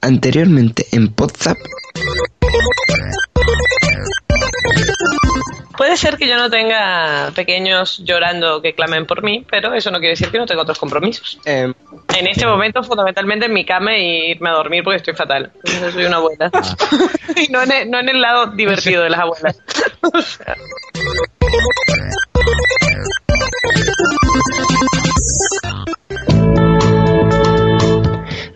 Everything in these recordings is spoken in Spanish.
Anteriormente en WhatsApp. Puede ser que yo no tenga pequeños llorando que clamen por mí, pero eso no quiere decir que no tenga otros compromisos. Eh, En este momento, fundamentalmente en mi cama y irme a dormir porque estoy fatal. Soy una abuela. y no en, el, no en el lado divertido de las abuelas. O sea,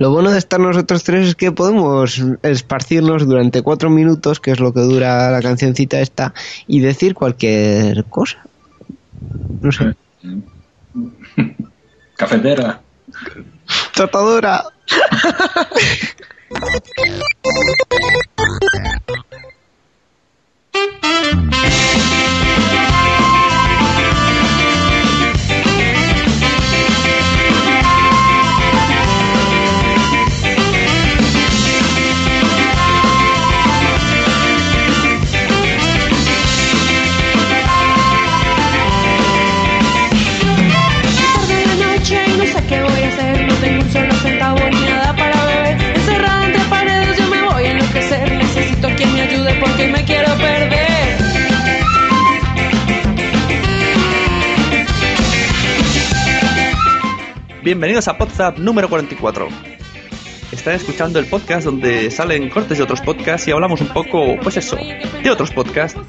lo bueno de estar nosotros tres es que podemos esparcirnos durante cuatro minutos, que es lo que dura la cancioncita esta, y decir cualquier cosa. No sé. Cafetera. Tratadora. Bienvenidos a WhatsApp número 44. Están escuchando el podcast donde salen cortes de otros podcasts y hablamos un poco, pues eso, de otros podcasts.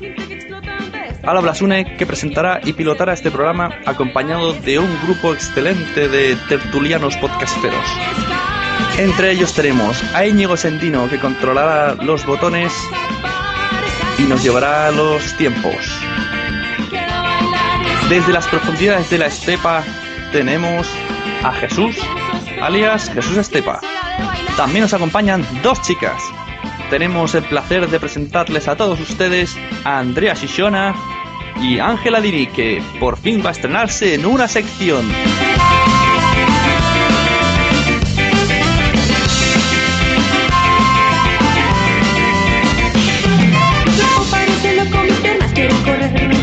Ahora Blasune que presentará y pilotará este programa acompañado de un grupo excelente de tertulianos podcasteros. Entre ellos tenemos a Íñigo Sendino que controlará los botones y nos llevará los tiempos. Desde las profundidades de la estepa tenemos a Jesús, alias Jesús Estepa. También nos acompañan dos chicas. Tenemos el placer de presentarles a todos ustedes a Andrea Shishona y Ángela Dini, que por fin va a estrenarse en una sección.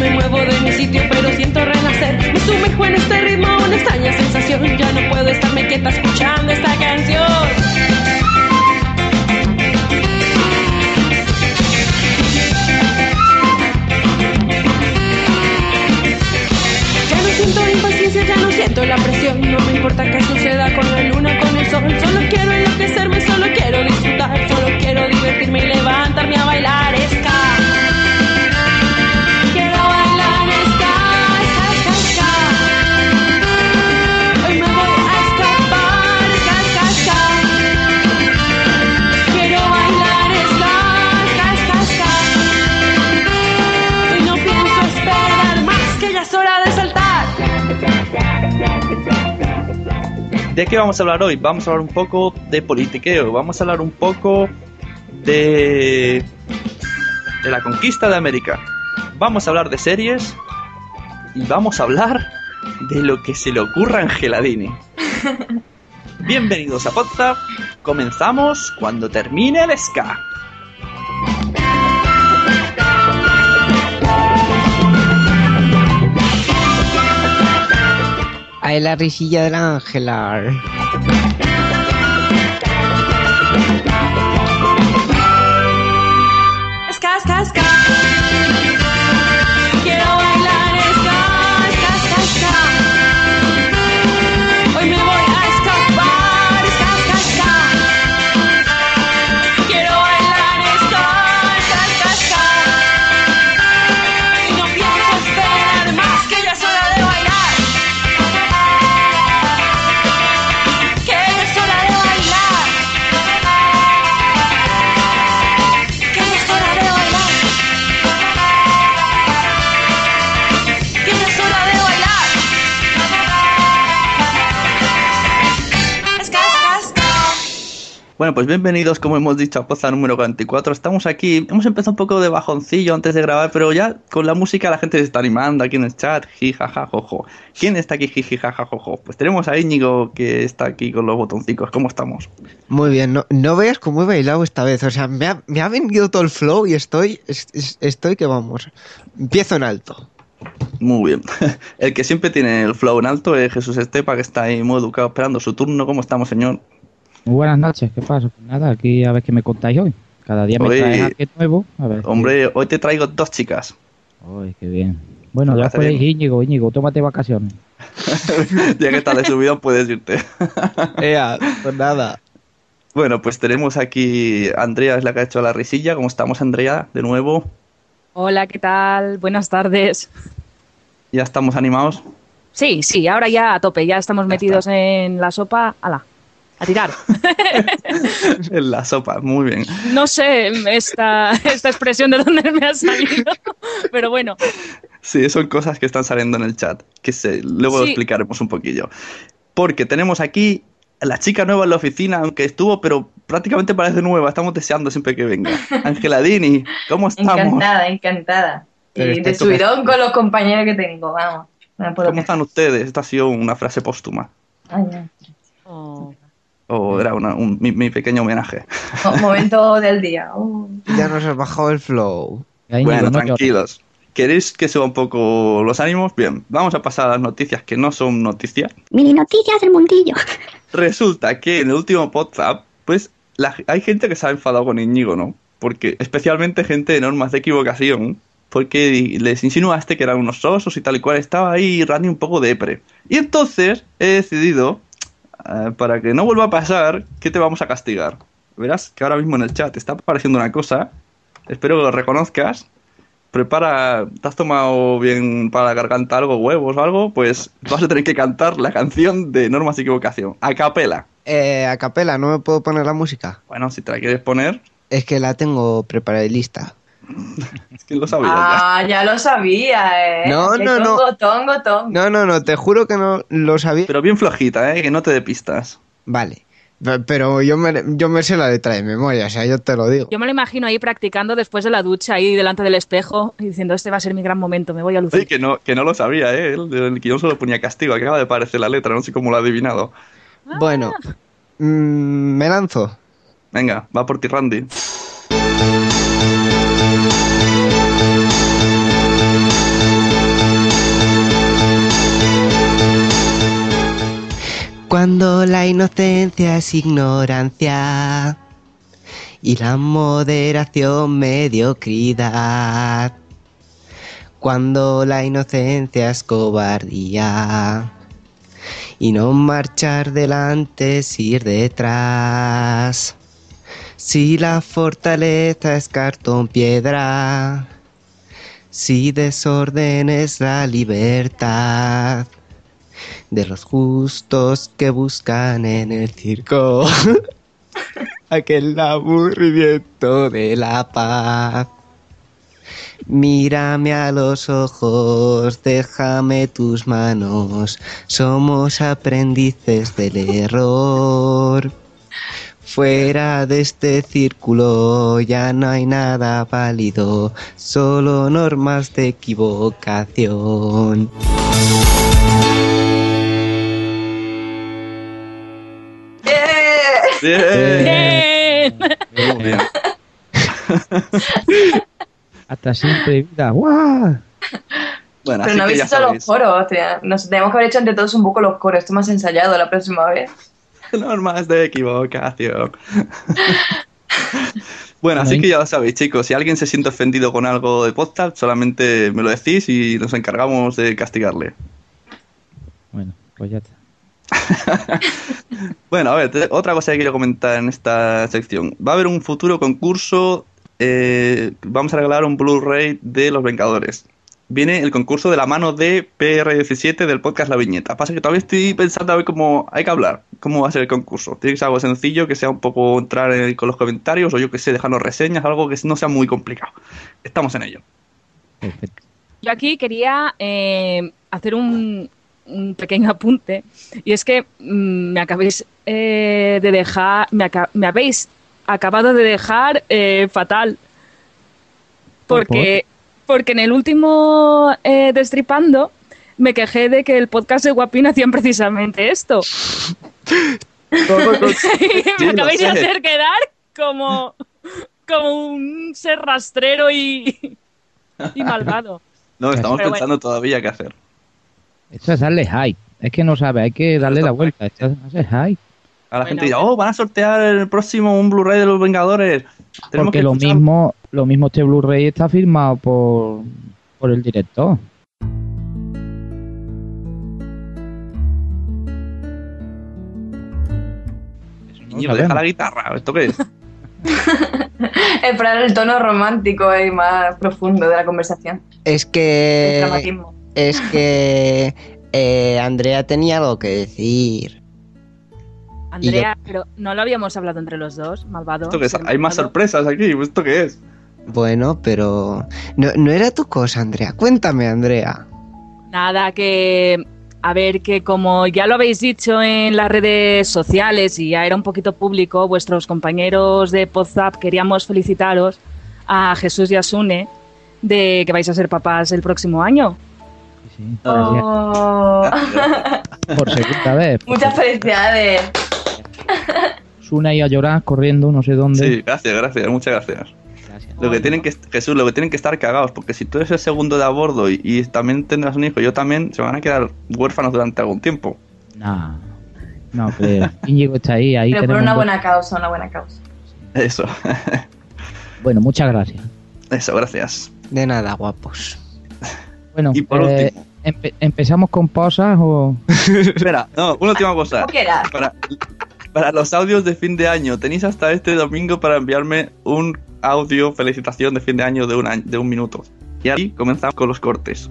Me muevo de mi sitio, pero siento renacer. Me sensación. Ya no puedo estarme quieta escuchando esta canción. Ya no siento impaciencia, ya no siento la presión. No me importa qué suceda con la luna, con el sol. Solo quiero enloquecerme, solo quiero disfrutar. Solo quiero divertirme y levantarme a bailar ska. ¿De qué vamos a hablar hoy? Vamos a hablar un poco de politiqueo, vamos a hablar un poco de de la conquista de América. Vamos a hablar de series y vamos a hablar de lo que se le ocurra a Angeladini. Bienvenidos a WhatsApp. Comenzamos cuando termine el ska. Ahí la risilla de la Ángela. Bueno, pues bienvenidos, como hemos dicho, a Poza número 44. Estamos aquí, hemos empezado un poco de bajoncillo antes de grabar, pero ya con la música la gente se está animando aquí en el chat. Jijaja, jojo. ¿Quién está aquí, jijaja, jojo? Pues tenemos a Íñigo que está aquí con los botoncicos. ¿Cómo estamos? Muy bien, no, no veas cómo he bailado esta vez. O sea, me ha, me ha venido todo el flow y estoy, es- es- estoy que vamos. Empiezo en alto. Muy bien. El que siempre tiene el flow en alto es Jesús Estepa, que está ahí muy educado esperando su turno. ¿Cómo estamos, señor? Muy buenas noches, ¿qué pasa? Pues nada, aquí a ver qué me contáis hoy. Cada día me Hoy- traes alguien nuevo. A ver. Hombre, hoy te traigo dos chicas. Uy, qué bien. Bueno, ya podéis. Íñigo, Íñigo, tómate vacaciones. ya que estás de subidón, puedes irte. Ea, pues nada. Bueno, pues tenemos aquí a Andrea, es la que ha hecho la risilla. ¿Cómo estamos, Andrea? De nuevo. Hola, ¿qué tal? Buenas tardes. Ya estamos animados. Sí, sí, ahora ya a tope, ya estamos metidos en la sopa. ¡Hala! A tirar. en la sopa, muy bien. No sé esta, esta expresión de dónde me ha salido, pero bueno. Sí, son cosas que están saliendo en el chat, que se, luego lo explicaremos un poquillo. Porque tenemos aquí a la chica nueva en la oficina, aunque estuvo, pero prácticamente parece nueva. Estamos deseando siempre que venga. Ángela Dini, ¿cómo estamos? Encantada, encantada. Pero Y de subidón con los compañeros que tengo, vamos. No ¿Cómo están ustedes? Esta ha sido una frase póstuma. Ay, ya. Oh, O era una- un- mi, mi pequeño homenaje. Mo- Momento del día. Uh. Ya nos has bajado el flow. Bueno, tranquilos. ¿Queréis que suba un poco los ánimos? Bien, vamos a pasar a las noticias que no son noticias. Mini noticias del mundillo. Resulta que en el último WhatsApp, pues la- hay gente que se ha enfadado con Íñigo, ¿no? Porque, especialmente gente de normas de equivocación, porque les insinuaste que eran unos osos y tal y cual, estaba ahí Randy un poco depre. Y entonces he decidido, eh, para que no vuelva a pasar, que te vamos a castigar. Verás que ahora mismo en el chat está apareciendo una cosa, espero que lo reconozcas. Prepara, ¿te has tomado bien para la garganta algo, huevos o algo? Pues vas a tener que cantar la canción de Normas de Equivocación, a capela. Eh, a capela, ¿no me puedo poner la música? Bueno, si te la quieres poner, Es que la tengo preparada y lista. Es que lo sabía. Ah, ya lo sabía, ¿eh? No, Qué no, no. tongo, tongo, tongo. No, no, no, te juro que no lo sabía. Pero bien flojita, ¿eh? Que no te dé pistas. Vale. Pe- Pero yo me, yo me sé la letra de memoria, o sea, yo te lo digo. Yo me lo imagino ahí practicando después de la ducha, ahí delante del espejo, y diciendo, este va a ser mi gran momento, me voy a Oye, lucir. que no, que no lo sabía, ¿eh? El, el guion solo ponía castigo. Acaba de aparecer la letra, no sé cómo lo ha adivinado. Bueno, mm, me lanzo. Venga, va por ti, Randy. Cuando la inocencia es ignorancia y la moderación mediocridad. Cuando la inocencia es cobardía y no marchar delante es ir detrás. Si la fortaleza es cartón piedra, si desorden es la libertad de los justos que buscan en el circo aquel aburrimiento de la paz. Mírame a los ojos, déjame tus manos, somos aprendices del error. Fuera de este círculo ya no hay nada válido, solo normas de equivocación. ¡Bien! ¡Bien! Muy bien. Hasta siempre, vida. ¡Guau! Bueno, Pero no habéis hecho los coros, tía. Nos tenemos que haber hecho entre todos un poco los coros. Esto más ensayado la próxima vez. Normas de equivocación. bueno, así que ya lo sabéis, chicos. Si alguien se siente ofendido con algo de podcast, solamente me lo decís y nos encargamos de castigarle. Bueno, pues ya está. Bueno, a ver, te- otra cosa que quiero comentar en esta sección. Va a haber un futuro concurso. eh, vamos a regalar un Blu-ray de Los Vengadores. Viene el concurso de la mano de PR17 del podcast La Viñeta. Pasa que todavía estoy pensando a ver cómo hay que hablar. ¿Cómo va a ser el concurso? Tiene que ser algo sencillo, que sea un poco entrar en- con los comentarios o yo que sé, dejarnos reseñas, algo que no sea muy complicado. Estamos en ello. Perfecto. Yo aquí quería eh, hacer un, un pequeño apunte. Y es que mm, me acabéis eh, de dejar, me, aca- me habéis acabado de dejar eh, fatal. Porque, porque en el último eh, Destripando me quejé de que el podcast de Guapín hacían precisamente esto. y me acabéis de hacer quedar como, como un ser rastrero y, y malvado. No, estamos Pero pensando todavía qué hacer. Esto es darle hype. Es que no sabe, hay que darle la vuelta. Esto es hacer hype. A la Bueno, gente dirá, oh, van a sortear el próximo un Blu-ray de los Vengadores. Tenemos Porque que lo escuchar- mismo, lo mismo este Blu-ray está firmado por, por el director. Niño, deja la guitarra. ¿Esto qué es? Esperar el tono romántico y más profundo de la conversación. Es El que. dramatismo. Es que. eh, Andrea tenía algo que decir. Andrea, pero no lo habíamos hablado entre los dos, malvado. ¿Esto es? ser Hay más sorpresas aquí. ¿Esto qué es? Bueno, pero. No, no era tu cosa, Andrea. Cuéntame, Andrea. Nada, que. A ver, que como ya lo habéis dicho en las redes sociales y ya era un poquito público, vuestros compañeros de WhatsApp queríamos felicitaros a Jesús y a Sune de que vais a ser papás el próximo año. Sí. Oh. Por segunda vez. Muchas felicidades. Suna y a llorar corriendo, no sé dónde. Sí, gracias, gracias. Muchas gracias. Gracias. Lo que tienen que, Jesús, lo que tienen que estar cagados, porque si tú eres el segundo de a bordo y, y también tendrás un hijo, yo también, se van a quedar huérfanos durante algún tiempo. No, no, pero Íñigo está ahí, ahí Pero por una un- buena causa, una buena causa. Eso, Bueno, muchas gracias. eso, gracias. De nada, guapos. Bueno, Y por eh, último. Empe- ¿empezamos con posas o...? Espera, no, una última cosa. ¿Cómo quieras? Para, para los audios de fin de año, tenéis hasta este domingo para enviarme un audio felicitación de fin de año de un, año, de un minuto. Y ahí comenzamos con los cortes.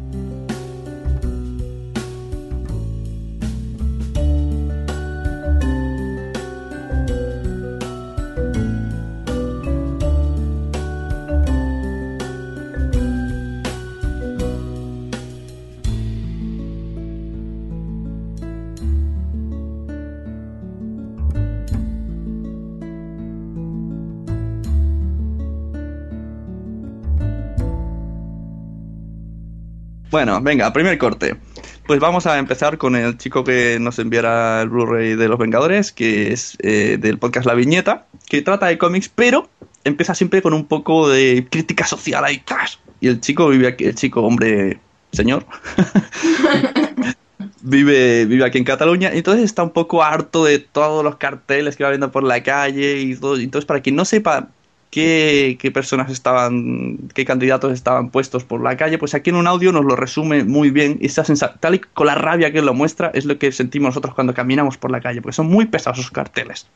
Venga, primer corte. Pues vamos a empezar con el chico que nos enviará el Blu-ray de Los Vengadores, que es eh, del podcast La Viñeta, que trata de cómics, pero empieza siempre con un poco de crítica social ahí tras. Y el chico vive aquí, el chico, hombre, señor, vive, vive aquí en Cataluña, entonces está un poco harto de todos los carteles que va viendo por la calle y todo. Entonces, para quien no sepa qué, personas estaban, qué candidatos estaban puestos por la calle, pues aquí en un audio nos lo resume muy bien. Y esa tal y con la rabia que lo muestra, es lo que sentimos nosotros cuando caminamos por la calle, porque son muy pesados esos carteles.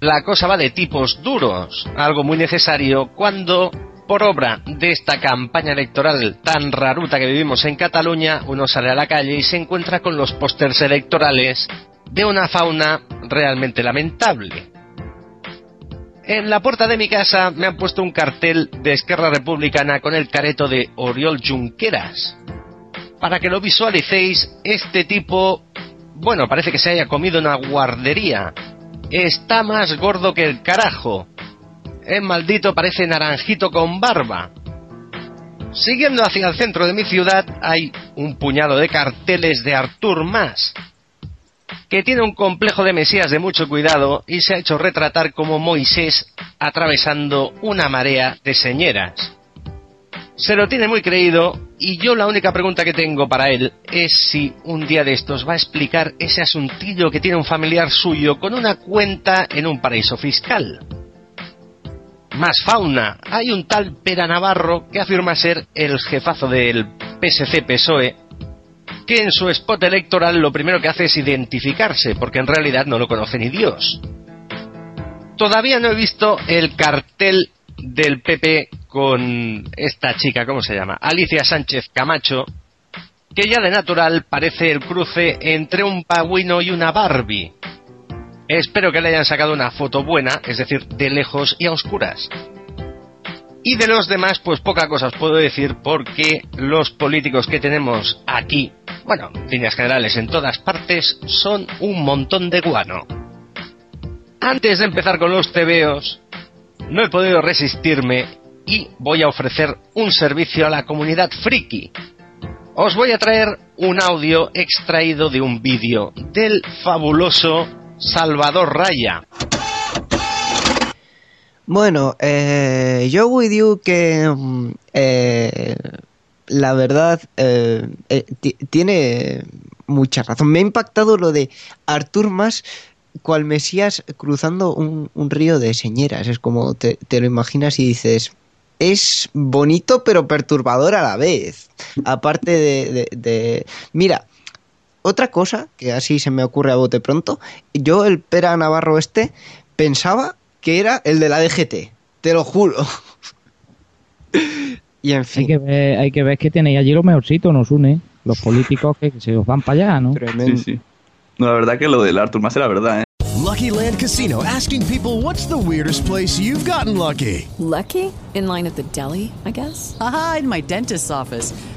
La cosa va de tipos duros, algo muy necesario cuando, por obra de esta campaña electoral tan raruta que vivimos en Cataluña, uno sale a la calle y se encuentra con los pósters electorales de una fauna realmente lamentable. En la puerta de mi casa me han puesto un cartel de Esquerra Republicana con el careto de Oriol Junqueras. Para que lo visualicéis, este tipo, bueno, parece que se haya comido una guardería. Está más gordo que el carajo. Es maldito, parece naranjito con barba. Siguiendo hacia el centro de mi ciudad hay un puñado de carteles de Artur Mas, que tiene un complejo de Mesías de mucho cuidado y se ha hecho retratar como Moisés atravesando una marea de señeras. Se lo tiene muy creído y yo la única pregunta que tengo para él es si un día de estos va a explicar ese asuntillo que tiene un familiar suyo con una cuenta en un paraíso fiscal. Más fauna. Hay un tal Pera Navarro que afirma ser el jefazo del PSC-PSOE E, que en su spot electoral lo primero que hace es identificarse, porque en realidad no lo conoce ni Dios. Todavía no he visto el cartel del PP con esta chica, ¿cómo se llama? Alicia Sánchez Camacho, que ya de natural parece el cruce entre un pagüino y una Barbie. Espero que le hayan sacado una foto buena, es decir, de lejos y a oscuras. Y de los demás, pues poca cosa os puedo decir porque los políticos que tenemos aquí, bueno, en líneas generales en todas partes, son un montón de guano. Antes de empezar con los tebeos, no he podido resistirme y voy a ofrecer un servicio a la comunidad friki. Os voy a traer un audio extraído de un vídeo del fabuloso Salvador Raya. Bueno, eh, yo you que mm, eh, la verdad eh, eh, ti- tiene mucha razón. Me ha impactado lo de Artur Mas cual Mesías cruzando un, un río de señeras. Es como te, te lo imaginas y dices, es bonito pero perturbador a la vez. Aparte de, de- de- Mira, otra cosa que así se me ocurre a bote pronto, yo el Pera Navarro este pensaba que era el de la DGT, te lo juro. y en Hay fin, que ver, hay que ver que tenéis allí los mejorcitos, nos une. Los políticos que, que se os van para allá, ¿no? tremendo. Sí, sí. No, la verdad que lo del Arthur más era verdad, ¿eh? Lucky Land Casino asking people what's the weirdest place you've gotten lucky? Lucky? In line at the deli, I guess? Aha, in my dentist's office.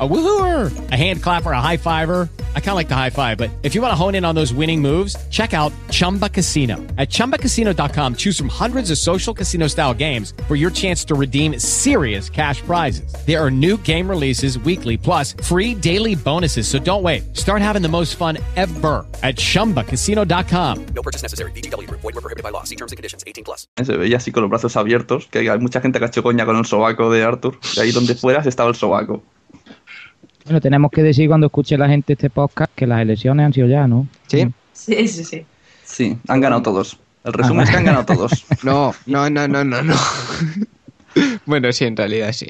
A woohooer, a hand clapper, a high fiver. I kind of like the high five, but if you want to hone in on those winning moves, check out Chumba Casino. At chumbacasino.com, choose from hundreds of social casino style games for your chance to redeem serious cash prizes. There are new game releases weekly, plus free daily bonuses. So don't wait. Start having the most fun ever at chumbacasino.com. No purchase necessary. VGW Group. Void were prohibited by law. See terms and conditions. 18 plus. Eh, se veía así con los brazos abiertos, que hay mucha gente que ha hecho coña con el sobaco de Arthur. Y ahí donde fueras estaba el sobaco. Bueno, tenemos que decir cuando escuche la gente este podcast que las elecciones han sido ya, ¿no? Sí. Sí, sí, sí. Sí, han ganado todos. El resumen es que han ganado todos. No, no, no, no, no, no. bueno, sí, en realidad sí.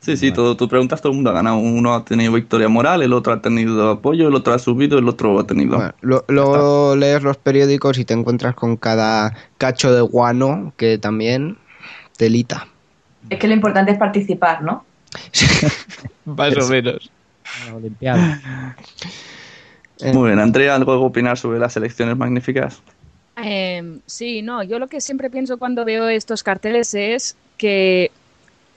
Sí, sí, todo, tú preguntas, todo el mundo ha ganado. Uno ha tenido victoria moral, el otro ha tenido apoyo, el otro ha subido, el otro ha tenido. Bueno, lo- luego lees los periódicos y te encuentras con cada cacho de guano que también telita. Es que lo importante es participar, ¿no? Más o menos. La Olimpiada. Muy bien, Andrea, ¿algo que opinar sobre las elecciones magníficas? Eh, sí, no, yo lo que siempre pienso cuando veo estos carteles es que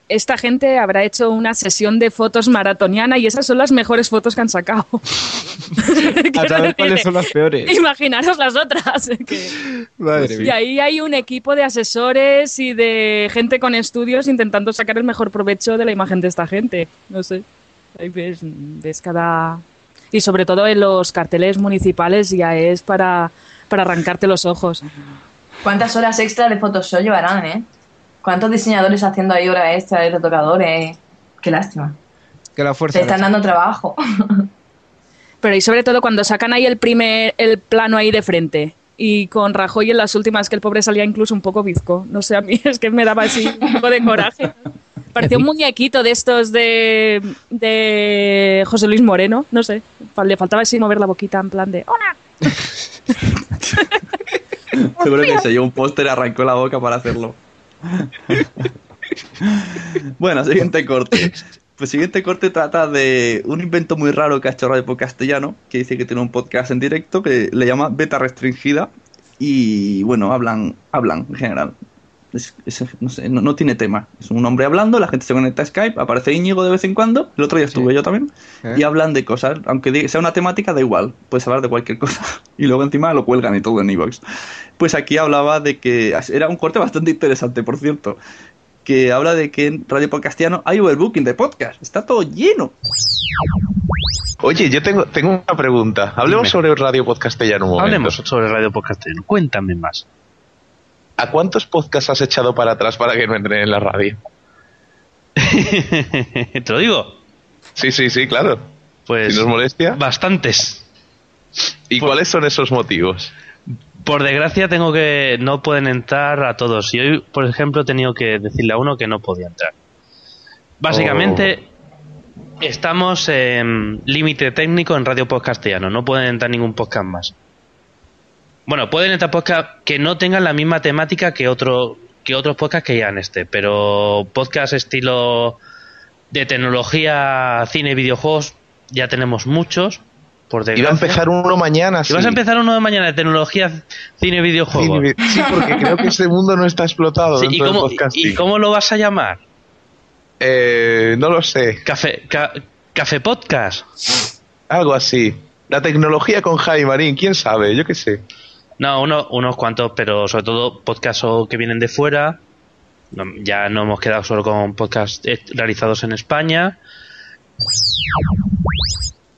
esta gente habrá hecho una sesión de fotos maratoniana y esas son las mejores fotos que han sacado. A saber cuáles son las peores. Imaginaros las otras. que- Madre Y mía. ahí hay un equipo de asesores y de gente con estudios intentando sacar el mejor provecho de la imagen de esta gente. No sé. Ahí ves, ves cada. Y sobre todo en los carteles municipales ya es para, para arrancarte los ojos. ¿Cuántas horas extra de Photoshop llevarán, eh? ¿Cuántos diseñadores haciendo ahí horas extra de retocadores? Qué lástima. Que la fuerza. Se están dando trabajo. Pero y sobre todo cuando sacan ahí el primer el plano ahí de frente. Y con Rajoy en las últimas, que el pobre salía incluso un poco bizco. No sé, a mí es que me daba así un poco de coraje. Parecía un muñequito de estos de, de José Luis Moreno, no sé. Le faltaba así mover la boquita en plan de ¡Hola! Seguro que se llevó un póster y arrancó la boca para hacerlo. bueno, siguiente corte. Pues siguiente corte trata de un invento muy raro que ha hecho Radio por Castellano, que dice que tiene un podcast en directo que le llama Beta Restringida. Y bueno, hablan, hablan en general. Es- es- no, sé, no, no tiene tema. Es un hombre hablando, la gente se conecta a Skype, aparece Íñigo de vez en cuando, el otro día estuve yo también, ¿Eh? y hablan de cosas, aunque sea una temática, da igual, puedes hablar de cualquier cosa. Y luego encima lo cuelgan y todo en Evox. Pues aquí hablaba de que, era un corte bastante interesante, por cierto, que habla de que en Radio por Castellano hay overbooking de podcast, está todo lleno. Oye, yo tengo, tengo una pregunta. Hablemos Dime. sobre Radio Podcastellano un momento. Hablemos sobre Radio Podcastellano. Cuéntame más. ¿A cuántos podcasts has echado para atrás para que no entren en la radio? ¿Te lo digo? Sí, sí, sí, claro. Pues Si nos molestia. bastantes. ¿Y cuáles son esos motivos? Por desgracia tengo que no pueden entrar a todos. Y hoy, por ejemplo, he tenido que decirle a uno que no podía entrar. Básicamente, estamos en límite técnico en Radio Castellano. No pueden entrar ningún podcast más. Bueno, pueden entrar podcast que no tengan la misma temática que otro que otros podcasts que ya en este, pero podcast estilo de tecnología, cine y videojuegos ya tenemos muchos. Por Iba a empezar uno mañana, sí. vas a empezar uno de mañana de tecnología, cine y videojuegos. Sí, sí, porque creo que este mundo no está explotado Sí, ¿y, del cómo, podcasting. ¿Y cómo lo vas a llamar? Eh, no lo sé. Café, ca- café Podcast. Algo así. La tecnología con Jaime Marín, quién sabe, yo qué sé. No, uno- unos cuantos, pero sobre todo podcasts o que vienen de fuera. No, ya no hemos quedado solo con podcasts eh, realizados en España.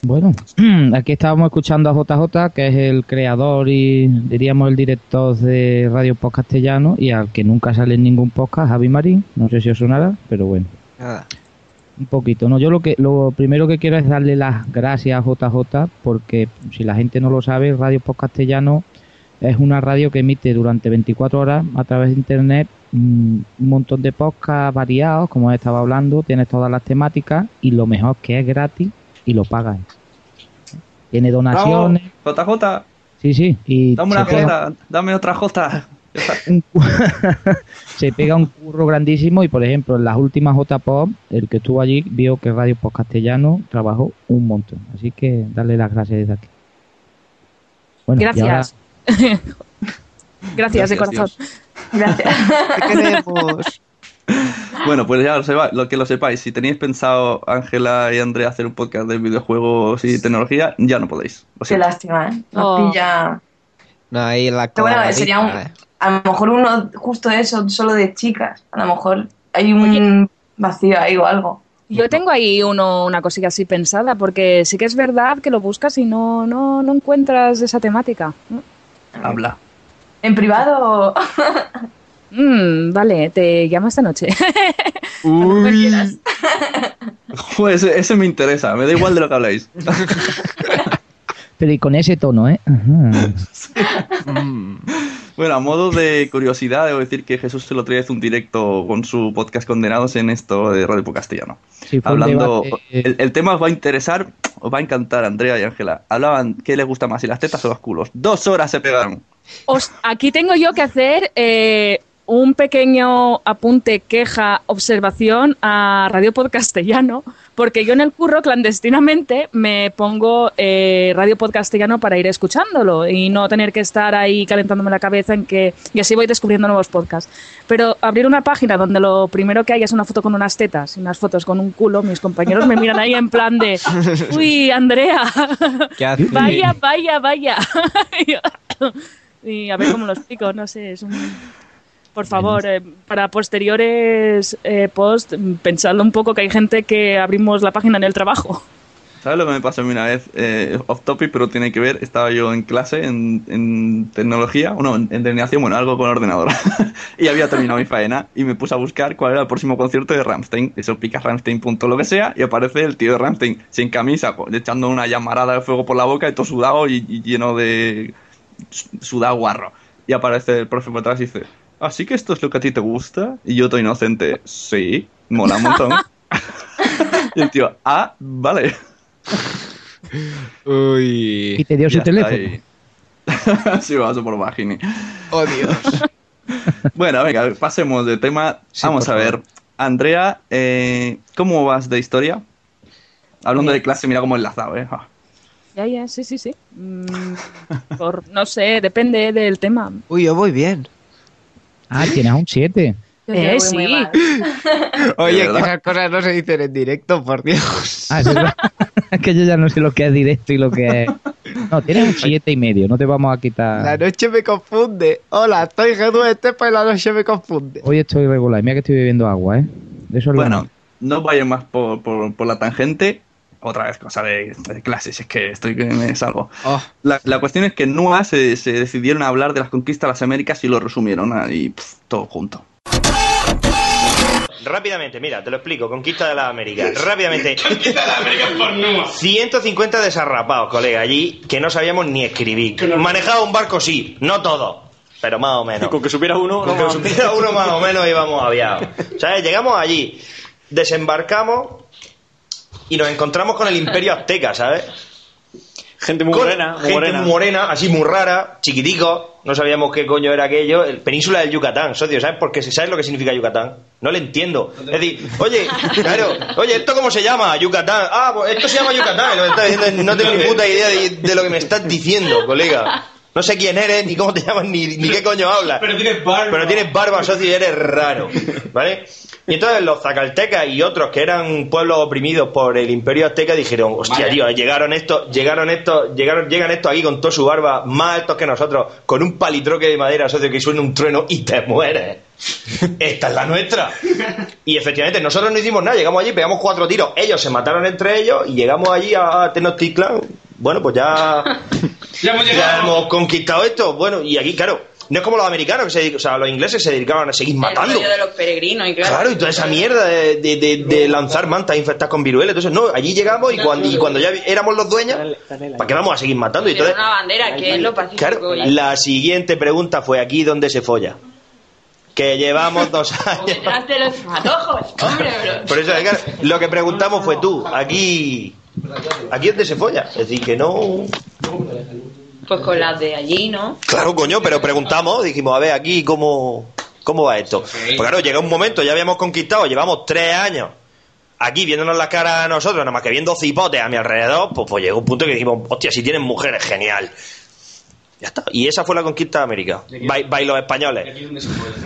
Bueno, aquí estábamos escuchando a JJ, que es el creador y diríamos el director de Radio Post Castellano y al que nunca sale en ningún podcast, Javi Marín. No sé si os sonará, pero bueno. Nada. Un poquito, ¿no? Yo lo que lo primero que quiero es darle las gracias a JJ porque si la gente no lo sabe, Radio Post Castellano es una radio que emite durante 24 horas a través de internet mm, un montón de podcasts variados, como estaba hablando, tienes todas las temáticas y lo mejor que es gratis y lo pagas. Tiene donaciones. Bravo, JJ, Sí, sí. Y dame se una dame otra J. se pega un curro grandísimo y por ejemplo en las últimas JPOP el que estuvo allí vio que Radio Post Castellano trabajó un montón así que darle las gracias desde aquí Bueno, y Gracias. Gracias, de corazón. Gracias. Te queremos. Bueno, pues ya lo, sepa- lo que lo sepáis. Si tenéis pensado, Ángela y Andrea, hacer un podcast de videojuegos y tecnología, ya no podéis. Qué lástima, ¿eh? Nos Oh. pilla. No, ahí la Pero bueno, sería un, a lo mejor uno justo eso, solo de chicas. A lo mejor hay un vacío ahí o algo. Yo tengo ahí uno, una cosilla así pensada, porque sí que es verdad que lo buscas y no, no, no encuentras esa temática. Habla. En privado. Mm, vale, te llamo esta noche. Quieras. Pues ese, me interesa, me da igual de lo que habláis. pero y con ese tono eh Ajá. Mm. Bueno, a modo de curiosidad, debo decir que Jesús otro día hizo un directo con su podcast Condenados en esto de Radio Castellano. Sí, Hablando, el tema os va a interesar, os va a encantar, Andrea y Ángela. Hablaban qué les gusta más, si las tetas o los culos. Dos horas se pegaron. Os- aquí tengo yo que hacer eh, un pequeño apunte, queja, observación a Radio Podcastellano, porque yo en el curro clandestinamente me pongo eh, Radio Podcastellano para ir escuchándolo y no tener que estar ahí calentándome la cabeza en que y así voy descubriendo nuevos podcasts. Pero abrir una página donde lo primero que hay es una foto con unas tetas y unas fotos con un culo, mis compañeros me miran ahí en plan de, uy, Andrea, vaya, vaya, vaya. y a ver cómo lo explico, no sé, es un... Por favor, eh, para posteriores eh, post, mm, pensadlo un poco que hay gente que abrimos la página en el trabajo. ¿Sabes lo que me pasó a mí una vez? Eh, off topic, pero tiene que ver. Estaba yo en clase en, en tecnología, bueno, en, en terminación, bueno, algo con ordenador. y había terminado mi faena y me puse a buscar cuál era el próximo concierto de Ramstein. Eso pica Ramstein punto lo que sea y aparece el tío de Ramstein sin camisa, echando una llamarada de fuego por la boca y todo sudado y, y lleno de su- sudado guarro. Y aparece el profe por atrás y dice, ¿así que esto es lo que a ti te gusta? Y yo, todo inocente, sí, mola un montón. y el tío, ah, vale. Uy. y te dio su teléfono sí, paso por Vagini. Oh, Dios. Bueno, venga, pasemos de tema. Sí, Vamos a ver. favor. Andrea, eh, ¿cómo vas de historia? Hablando de clase, mira cómo enlazado, ¿eh? Ah. Ya, ya, sí, sí, sí. Mm, por, no sé, depende del tema. Uy, yo voy bien. Ah tienes un 7 Yo Eh, sí. Oye, que esas cosas no se dicen en directo, por Dios. ah, es que yo ya no sé lo que es directo y lo que es no tienes un siete y medio no te vamos a La quitar noche me confunde. Hola, estoy Jesús Estepa y la noche me confunde. hoy estoy regular mira que estoy bebiendo agua eh de eso es Bueno, no vayan más por, por- por la tangente. Otra vez, cosa de, de clases, es que estoy que me salgo. Oh, La, la cuestión es que en NUA se, se decidieron a hablar de las conquistas de las Américas y lo resumieron ahí, todo junto. Rápidamente, mira, te lo explico. Conquista de las Américas. Rápidamente. Conquista de las Américas por Numa. 150 desarrapados, colega, allí que no sabíamos ni escribir. Manejaba un barco, sí, no todo. Pero más o menos. Con que supiera uno, Con que supiera uno más o menos íbamos aviados. ¿Sabes? Llegamos allí. desembarcamos y nos encontramos con el Imperio Azteca, ¿sabes? Gente muy Con morena, muy gente morena. muy morena, así muy rara, chiquitico, no sabíamos qué coño era aquello, el península del Yucatán, socio, ¿sabes? Porque ¿sabes lo que significa Yucatán? No le entiendo. Es decir, oye, claro, oye, ¿esto cómo se llama? Yucatán. Ah, pues esto se llama Yucatán. Lo que estás diciendo no tengo ni puta idea de, de lo que me estás diciendo, colega. No sé quién eres, ni cómo te llamas, ni, ni qué coño hablas. Pero tienes barba. Pero tienes barba, socio, y eres raro. ¿Vale? Y entonces los zacaltecas y otros que eran pueblos oprimidos por el imperio azteca dijeron, hostia, tío, llegaron estos, llegaron estos, llegaron, llegan estos aquí con toda su barba, más altos que nosotros, con un palitroque de madera, socio, que suena un trueno y te mueres. Esta es la nuestra. Y efectivamente, nosotros no hicimos nada, llegamos allí, pegamos cuatro tiros, ellos se mataron entre ellos y llegamos allí a Tenochtitlan. Bueno, pues ya, Ya hemos ya hemos conquistado esto. Bueno, y aquí, claro, no es como los americanos, que se, o sea, los ingleses se dedicaban a seguir matando. El de los peregrinos y claro. Claro, y toda esa mierda de, de- de- de lanzar mantas infectadas con viruela. Entonces, no, allí llegamos y cuando, y cuando ya éramos los dueños, ¿para qué vamos a seguir matando? Y entonces, una bandera que es lo pacífico. claro, y- la siguiente pregunta fue aquí donde se folla. Que llevamos dos años. De los patojos, hombre, bro. Por eso, claro, lo que preguntamos fue tú, aquí. Aquí es donde se folla. Es decir, que no. Pues con las de allí, ¿no? Claro, coño, pero preguntamos, dijimos, a ver, aquí cómo, cómo va esto. Pues claro, llega un momento, ya habíamos conquistado, llevamos tres años aquí viéndonos las caras a nosotros, nada más que viendo cipotes a mi alrededor, pues, pues llegó un punto que dijimos, hostia, si tienen mujeres, genial. Ya está. Y esa fue la conquista de América. By, by los españoles.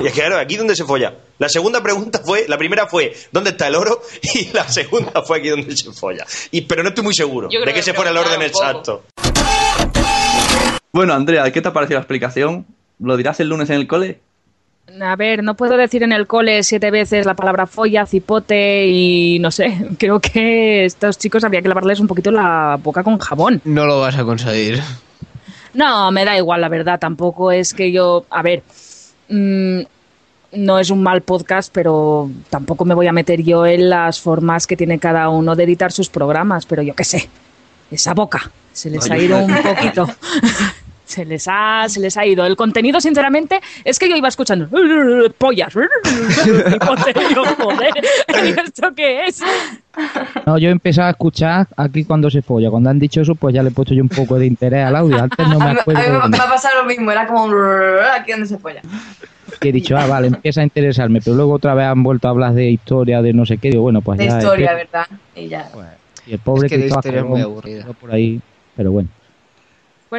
Y es que claro, aquí donde se folla. La segunda pregunta fue, la primera fue, ¿dónde está el oro? Y la segunda fue aquí donde se folla. Y, pero no estoy muy seguro de que que ese fuera el orden exacto. Bueno, Andrea, ¿qué te ha parecido la explicación? ¿Lo dirás el lunes en el cole? A ver, no puedo decir en el cole siete veces la palabra folla, cipote y no sé. Creo que estos chicos habría que lavarles un poquito la boca con jabón. No lo vas a conseguir. No, me da igual, la verdad. Tampoco es que yo. A ver. mm, no es un mal podcast, pero tampoco me voy a meter yo en las formas que tiene cada uno de editar sus programas. Pero yo qué sé. Esa boca. Se les ha ido un poquito. Se les, ha, se les ha ido. El contenido, sinceramente, es que yo iba escuchando pollas. y yo, joder, ¿y ¿esto qué es? No, yo empecé a escuchar aquí cuando se folla. Cuando han dicho eso, pues ya le he puesto yo un poco de interés al audio. Antes no A me mí, acuerdo. a mí de me, me nada. ha pasado lo mismo, era como aquí donde se folla. Que he dicho, ah, vale, empieza a interesarme. Pero luego otra vez han vuelto a hablar de historia, de no sé qué. Digo, bueno, pues De ya. historia, es ¿verdad? Y ya. que- y el pobre Es que la Cristóbal historia es muy aburrida. por ahí. Pero bueno.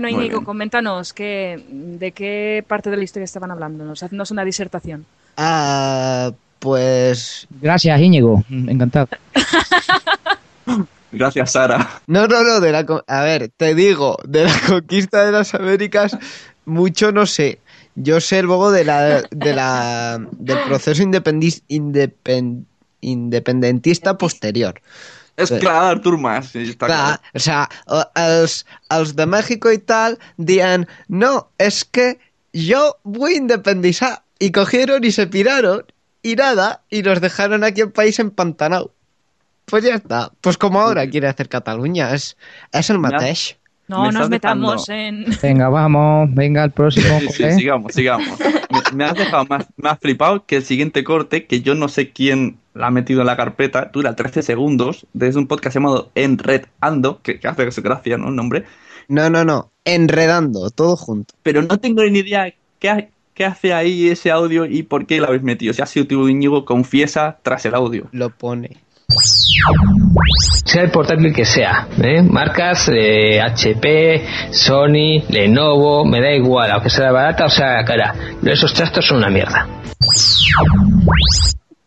Bueno, bien. coméntanos ¿qué, de qué parte de la historia estaban hablando. Nos haznos una disertación. Ah, pues. Gracias, Íñigo. Encantado. Gracias, Sara. No, no, no, de la. co- A ver, te digo, de la conquista de las Américas, mucho no sé. Yo sé luego de la, de la, del proceso independi- independ- independentista posterior. És clar, Artur Mas. sí, Està Clar, clar. o sea, els, els de México y tal dien, no, es que yo voy a independizar. Y cogieron y se piraron y nada, y nos dejaron aquí el país empantanado. Pues ya está. Pues como ahora quiere hacer Cataluña, es, es el mateix. No Me nos metamos dejando- en... Venga, vamos. Venga, el próximo. Sí, sí, sigamos, sigamos. Me, me has dejado más, más flipado que el siguiente corte, que yo no sé quién la ha metido en la carpeta, dura 13 segundos, desde un podcast llamado Enredando, que, que hace su gracia, ¿no? El nombre. No, no, no. Enredando, todo junto. Pero no tengo ni idea qué, ha- qué hace ahí ese audio y por qué lo habéis metido. Si ha sido tú, Íñigo, confiesa tras el audio. Lo pone. sea el portátil que sea, ¿eh? marcas eh, HP, Sony, Lenovo, me da igual, aunque sea barata o sea cara, esos trastos son una mierda.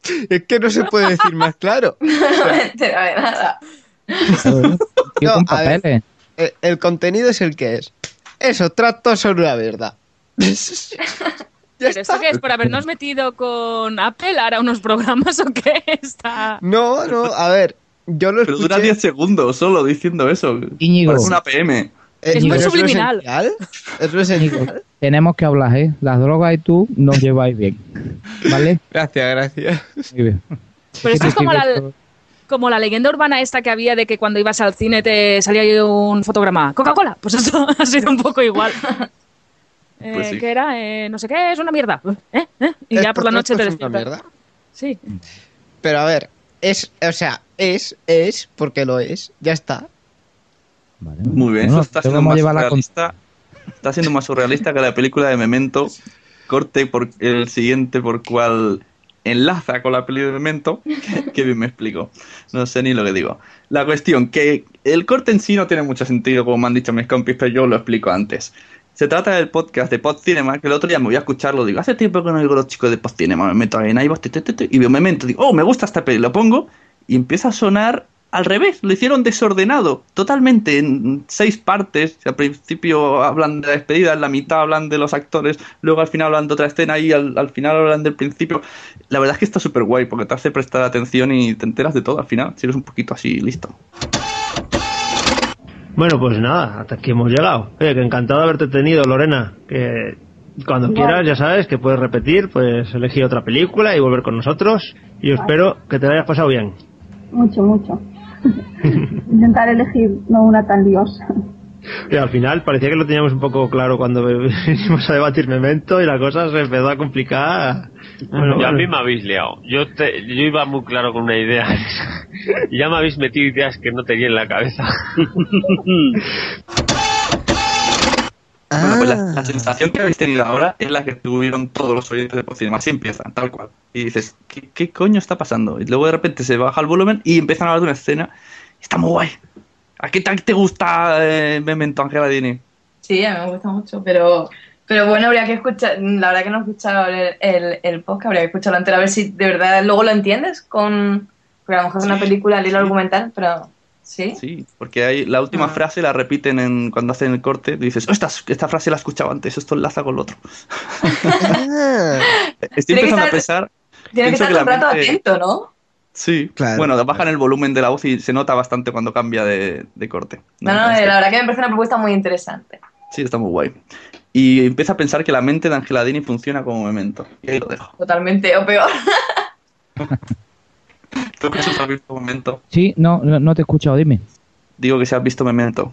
Es que no se puede decir más claro. No me entero de nada. Con a ver, el, el contenido es el que es. Esos tratos son una verdad. ¿Pero esto qué es? ¿Por habernos metido con Apple ahora unos programas o qué? Está... No, no, a ver, yo lo Pero dura escuché- 10 segundos solo diciendo eso. Íñigo. Parece una PM. Eh, Es muy pero ¿eso subliminal. es esencial? Tenemos que hablar, ¿eh? Las drogas y tú nos lleváis bien. ¿Vale? Gracias, gracias. Muy bien. Pero esto es como la, como la leyenda urbana esta que había de que cuando ibas al cine te salía ahí un fotograma. Coca-Cola. Pues esto ha sido un poco igual. Eh, Pues sí. ¿Qué era? Eh, no sé qué, es una mierda. ¿Eh? ¿Eh? Y ya por la noche te es una despiertas. mierda. Sí. Pero a ver, es, o sea, es, es, porque lo es, ya está. Muy bien, Bueno, eso está siendo más la surrealista. Está siendo más surrealista que la película de Memento. Corte por el siguiente por cual enlaza con la película de Memento. Que, que bien me explico. No sé ni lo que digo. La cuestión, que el corte en sí no tiene mucho sentido, como me han dicho mis compis, pero yo lo explico antes. Se trata del podcast de Podcinema, que el otro día me voy a escucharlo. Digo, hace tiempo que no oigo los chicos de Podcinema. Me meto ahí en iVoox, y veo Memento. Digo, oh, me gusta esta peli. Lo pongo y empieza a sonar al revés. Lo hicieron desordenado, totalmente, en seis partes. Al principio hablan de la despedida, en la mitad hablan de los actores, luego al final hablan de otra escena y al, al final hablan del principio. La verdad es que está súper guay porque te hace prestar atención y te enteras de todo al final, si eres un poquito así listo. Bueno, pues nada, hasta aquí hemos llegado. Oye, que encantado de haberte tenido, Lorena. Que cuando quieras, ya sabes, que puedes repetir, puedes elegir otra película y volver con nosotros. Y yo espero que te lo hayas pasado bien. Mucho, mucho. Intentar elegir no una tan liosa. Y al final parecía que lo teníamos un poco claro cuando venimos a debatir Memento y la cosa se empezó a complicar. Bueno, y a bueno. mí me habéis liado. Yo, te- yo iba muy claro con una idea. y ya me habéis metido ideas que no tenía en la cabeza. Bueno, pues la, Ah. la sensación que habéis tenido ahora es la que tuvieron todos los oyentes de Podcinema. Así empiezan, tal cual. Y dices, ¿qué, qué coño está pasando? Y luego de repente se baja el volumen y empiezan a hablar de una escena. Está muy guay. ¿A qué tal te gusta eh, Memento, Angela Dini? Sí, a mí me gusta mucho, pero, pero bueno, habría que escuchar, la verdad que no he escuchado el, el, el podcast, habría que escucharlo entero a ver si de verdad luego lo entiendes con, porque a lo mejor es una película, el hilo argumental, pero sí. Sí, porque hay, la última Ah. frase la repiten en, cuando hacen el corte. Dices, "Oh, esta, esta frase la he escuchado antes, esto enlaza con lo otro. Estoy Tiene que empezando a estar- pensar. Tiene que estar que la rato mente- atento, ¿no? Sí, bueno, bajan el volumen de la voz y se nota bastante cuando cambia de, de corte. No, no, Es que- la verdad que me parece una propuesta muy interesante. Sí, está muy guay. Y empieza a pensar que la mente de Angela Dini funciona como memento. Y ahí lo dejo. Totalmente, o peor. ¿Tú Jesús, has visto memento? Sí, no, no, no te he escuchado, dime. Digo que si has visto memento.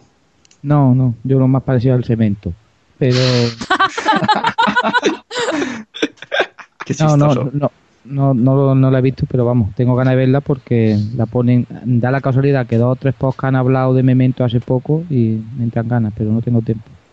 No, no, yo lo más parecido al cemento. Pero. Qué no, no, no, no, no, lo- no la he visto, pero vamos, tengo ganas de verla porque la ponen. Da la casualidad que dos o tres podcasts han hablado de Memento hace poco y me entran ganas, pero no tengo tiempo,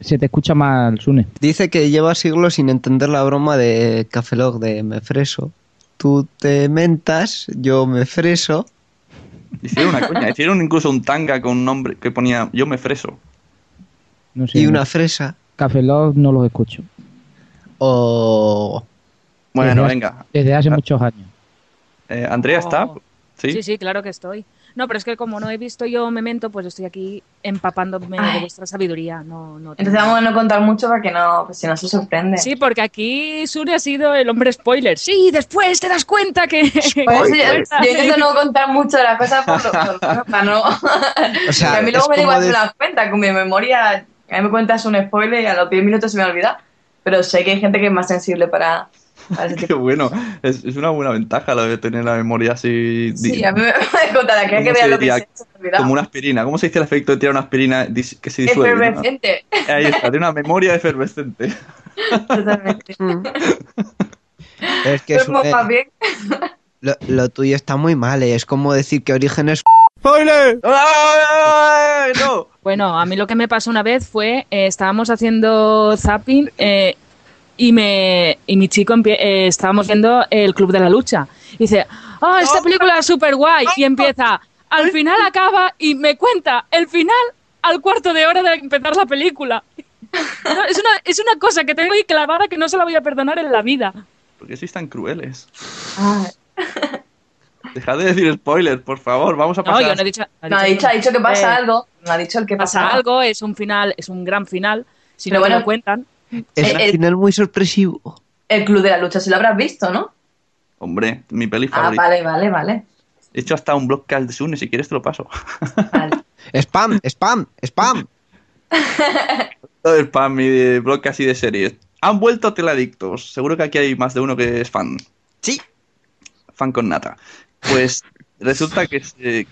Se te escucha mal, Sune. Dice que lleva siglos sin entender la broma de Café Lock de me freso. Tú te mentas, yo me freso. Hicieron una coña, hicieron incluso un tanga con un nombre que ponía Yo me freso. No sé, Y no. una fresa. Café Lock no los escucho. O. Bueno, Desde- venga. Desde hace muchos años. Eh, Andrea está. Oh. ¿Sí? sí, sí, claro que estoy. No, pero es que como no he visto yo Memento, pues estoy aquí empapándome de Ay. vuestra sabiduría. No, no Entonces vamos a no contar mucho para que no, pues si no se sorprende. Sí, porque aquí Sune ha sido el hombre spoiler. Sí, después te das cuenta que... Por eso yo, yo intento no contar mucho de las cosas para no. O sea, a mí luego me igual de- me das cuenta, con mi memoria, a mí me cuentas un spoiler y a los 10 minutos se me olvida. Pero sé que hay gente que es más sensible para. Qué bueno. Es, es una buena ventaja lo de tener la memoria así. Sí, a mí me, me contará que hay que ¿cómo ver se lo que se. Como una aspirina. ¿Cómo se dice el efecto de tirar una aspirina que se disuelve? no? Efervescente. Ahí está, de una memoria efervescente. Totalmente. Es que es un- bien. lo, lo tuyo está muy mal. eh. Es como decir que Orígenes ¡Spoiler! no! Bueno, a mí lo que me pasó una vez fue, eh, estábamos haciendo zapping eh, y, me, y mi chico empie- eh, estábamos viendo el Club de la Lucha. Y dice, ¡ah, esta película es súper guay! Y empieza, al final acaba y me cuenta el final al cuarto de hora de empezar la película. No, es, una, es una cosa que tengo ahí clavada que no se la voy a perdonar en la vida. ¿Por qué sois tan crueles? Ah, Dejad de decir spoiler, por favor. Vamos a No, pasar. yo no he dicho. No, ha dicho, ha dicho que pasa Eh, algo. No ha dicho el que Pasa pasa, algo, es un final, es un gran final. Si Pero no bueno, lo cuentan. Es un eh. final muy sorpresivo. El Club de la Lucha, si lo habrás visto, ¿no? Hombre, mi peli Ah, favorita. vale, vale, vale. He hecho hasta un blogcast de Sune, si quieres te lo paso. Spam, spam, spam. Todo el spam y de blogcast y de series. Han vuelto teladictos. Seguro que aquí hay más de uno que es fan. Sí. Fan con nata. Pues resulta que eh,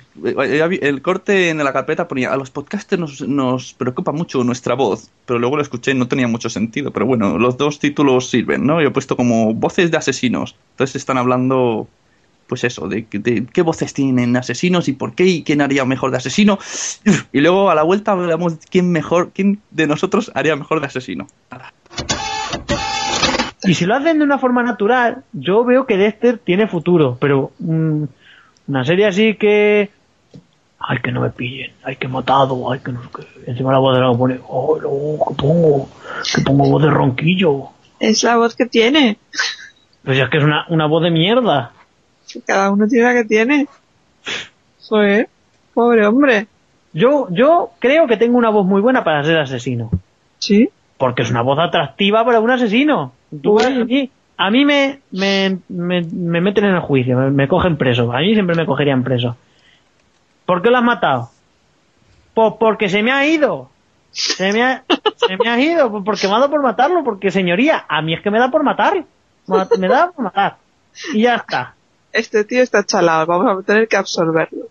el corte en la carpeta ponía a los podcasters nos, nos preocupa mucho nuestra voz, pero luego lo escuché y no tenía mucho sentido. Pero bueno, los dos títulos sirven, ¿no? Yo he puesto como voces de asesinos. Entonces están hablando, pues eso, de, de qué voces tienen asesinos y por qué y quién haría mejor de asesino. Y luego a la vuelta hablamos quién mejor, quién de nosotros haría mejor de asesino. Y si lo hacen de una forma natural, yo veo que Dexter tiene futuro, pero mm, una serie así que... Ay, que no me pillen, ay, que he matado, ay, que no qué. Encima la voz de la pone, oh, no, que pongo, que pongo voz de ronquillo. Es la voz que tiene. Pues es que es una, una voz de mierda. Cada uno tiene la que tiene. Joder, pobre hombre. Yo, yo creo que tengo una voz muy buena para ser asesino. ¿Sí? Porque es una voz atractiva para un asesino. Tú Uy. ves, a mí, a mí me, me, me, me meten en el juicio, me, cogen preso. A mí siempre me cogerían preso. ¿Por qué lo has matado? Pues porque se me ha ido. Se me ha, se me ha ido. Pues porque me ha dado por matarlo. Porque, señoría, a mí es que me da por matar. Ma- Me da por matar. Y ya está. Este tío está chalado, vamos a tener que absorberlo.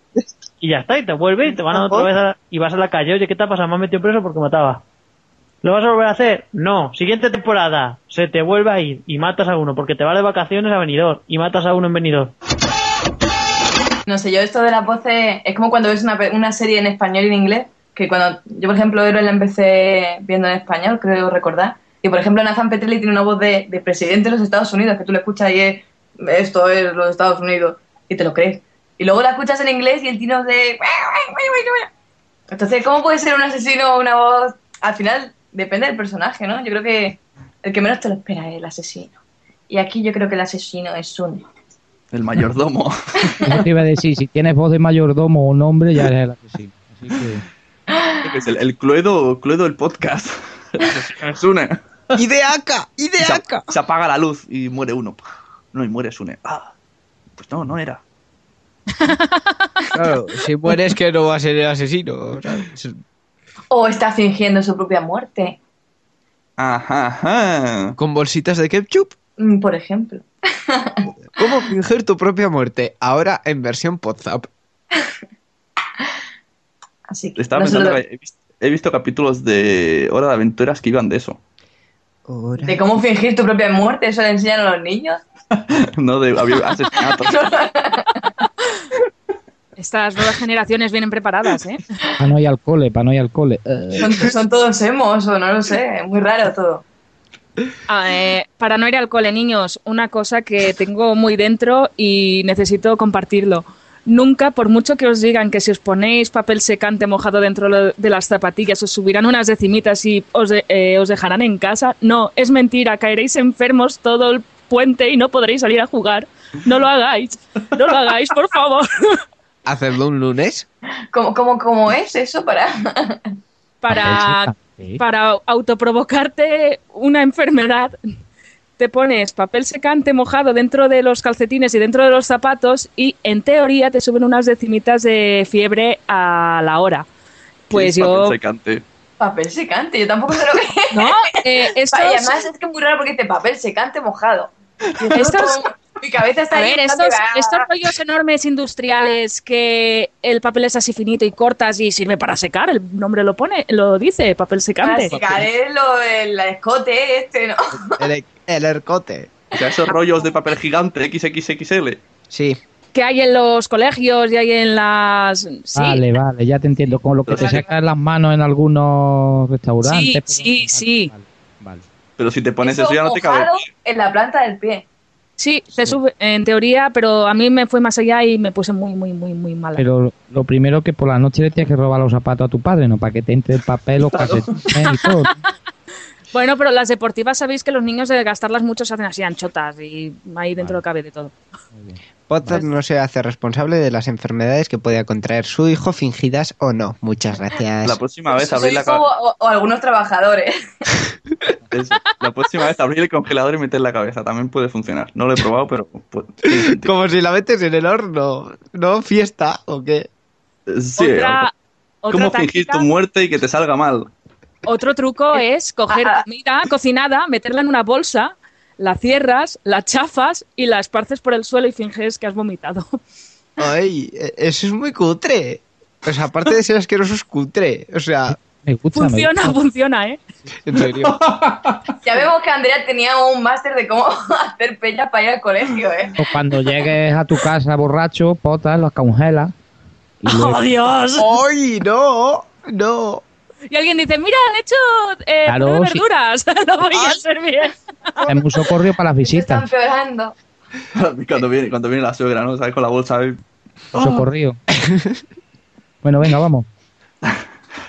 Y ya está, y te vuelve y te van a otra vez a la- y vas a la calle. Oye, ¿qué te ha pasado? Me han metido preso porque mataba. ¿Lo vas a volver a hacer? No. Siguiente temporada. Se te vuelve a ir y matas a uno porque te vas de vacaciones a Benidorm y matas a uno en Benidorm. No sé, yo esto de las voces es como cuando ves una, una serie en español y en inglés, que cuando yo, por ejemplo, Héroe la empecé viendo en español, creo recordar, y por ejemplo Nathan Petrelli tiene una voz de, de presidente de los Estados Unidos, que tú le escuchas y es, esto es los Estados Unidos, y te lo crees. Y luego la escuchas en inglés y el tino de... Entonces, ¿cómo puede ser un asesino una voz? Al final depende del personaje, ¿no? Yo creo que el que menos te lo espera es el asesino. Y aquí yo creo que el asesino es Sune. El mayordomo. Eso te iba a decir, si tienes voz de mayordomo o nombre, ya eres el asesino. Así que... es el, el Cluedo, Cluedo del podcast. Sune. ¡Ideaca! Se, ¡Ideaca! se apaga la luz y muere uno. No, y muere Sune. Ah, pues no, no era. Claro, si mueres que no va a ser el asesino. ¿sabes? O está fingiendo su propia muerte, Ajá, ajá. Con bolsitas de ketchup. mm, por ejemplo. ¿Cómo fingir tu propia muerte? Ahora en versión WhatsApp. Así que Estaba pensando que he visto, he visto capítulos de Hora de Aventuras que iban de eso. de cómo fingir tu propia muerte, eso le enseñan a los niños. no de asesinatos. Estas nuevas generaciones vienen preparadas, ¿eh? Para no ir al cole, para no ir al cole. Eh, Son, son todos emos o no lo sé, es muy raro todo. Ah, eh, para no ir al cole, niños, una cosa que tengo muy dentro y necesito compartirlo. Nunca, por mucho que os digan que si os ponéis papel secante mojado dentro de las zapatillas os subirán unas decimitas y os, de- eh, os dejarán en casa, no, es mentira, caeréis enfermos todo el puente y no podréis salir a jugar. No lo hagáis, no lo hagáis, por favor. Hacerlo un lunes. ¿Cómo, cómo, cómo es eso para...? para, para autoprovocarte una enfermedad, te pones papel secante mojado dentro de los calcetines y dentro de los zapatos y en teoría te suben unas decimitas de fiebre a la hora. Pues ¿Qué es papel yo... secante? Papel secante, yo tampoco sé lo que. No, eh, estos- Y además es que es muy raro porque dice papel secante mojado. Estos- Mi cabeza está A ver, estos, estos rollos enormes industriales que el papel es así finito y cortas y sirve para secar, el nombre lo pone, lo dice, papel secante. Para secar es lo, el escote este, ¿no? El, el ercote. O sea, esos rollos de papel gigante XXXL. Sí. que hay en los colegios y hay en las... Sí, Vale, vale, ya te entiendo. Con lo que te sacan las manos en algunos restaurantes. sí, sí, sí. Pero si te pones Eso eso ya no te cabe. en la planta del pie. Sí, se sube en teoría, pero a mí me fue más allá y me puse muy, muy, muy, muy mala. Pero lo primero que por la noche le tienes que robar los zapatos a tu padre, ¿no? Para que te entre el papel, los calcetines y todo. Bueno, pero las deportivas sabéis que los niños de gastarlas mucho se hacen así anchotas y ahí dentro cabe de todo. Potter no se hace responsable de las enfermedades que pueda contraer su hijo, fingidas o no. Muchas gracias. La próxima vez abrir la, hijo ca- o, o algunos trabajadores. eso. la próxima vez abrir el congelador y meter la cabeza. También puede funcionar. No lo he probado, pero. Como si la metes en el horno. ¿No? ¿Fiesta o qué? Sí, Otra- ¿Cómo otra fingir tu muerte y que te salga mal? Otro truco es coger comida cocinada, meterla en una bolsa, la cierras, la chafas y la esparces por el suelo y finges que has vomitado. Ay, e- eso es muy cutre. O sea, aparte de ser asqueroso, es cutre. O sea, me gusta, Funciona, funciona, ¿eh? En serio. Ya vemos que Andrea tenía un máster de cómo hacer peñas para ir al colegio, ¿eh? O cuando llegues a tu casa borracho, potas, los congelas. ¡Oh, Dios! ¡Ay, no! ¡No! Y alguien dice, mira, han hecho eh, Claro, de sí. verduras, lo voy a hacer bien. Es muy socorrido para las Están visitas. empeorando. cuando, viene, cuando viene la suegra, ¿no? ¿Sabes? Con la bolsa. Socorrido. bueno, venga, vamos.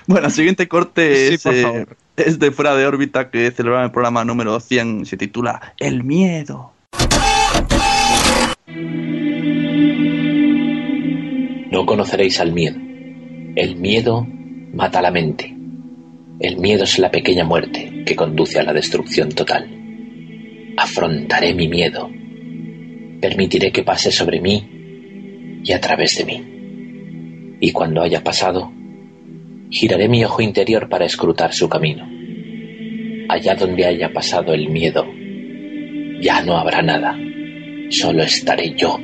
Bueno, el siguiente corte Sí, es, por eh, favor. es de Fuera de órbita que celebraron el programa número 100. Se titula El miedo. No conoceréis al miedo. El miedo mata la mente. El miedo es la pequeña muerte que conduce a la destrucción total. Afrontaré mi miedo. Permitiré que pase sobre mí y a través de mí. Y cuando haya pasado, giraré mi ojo interior para escrutar su camino. Allá donde haya pasado el miedo, ya no habrá nada. Solo estaré yo.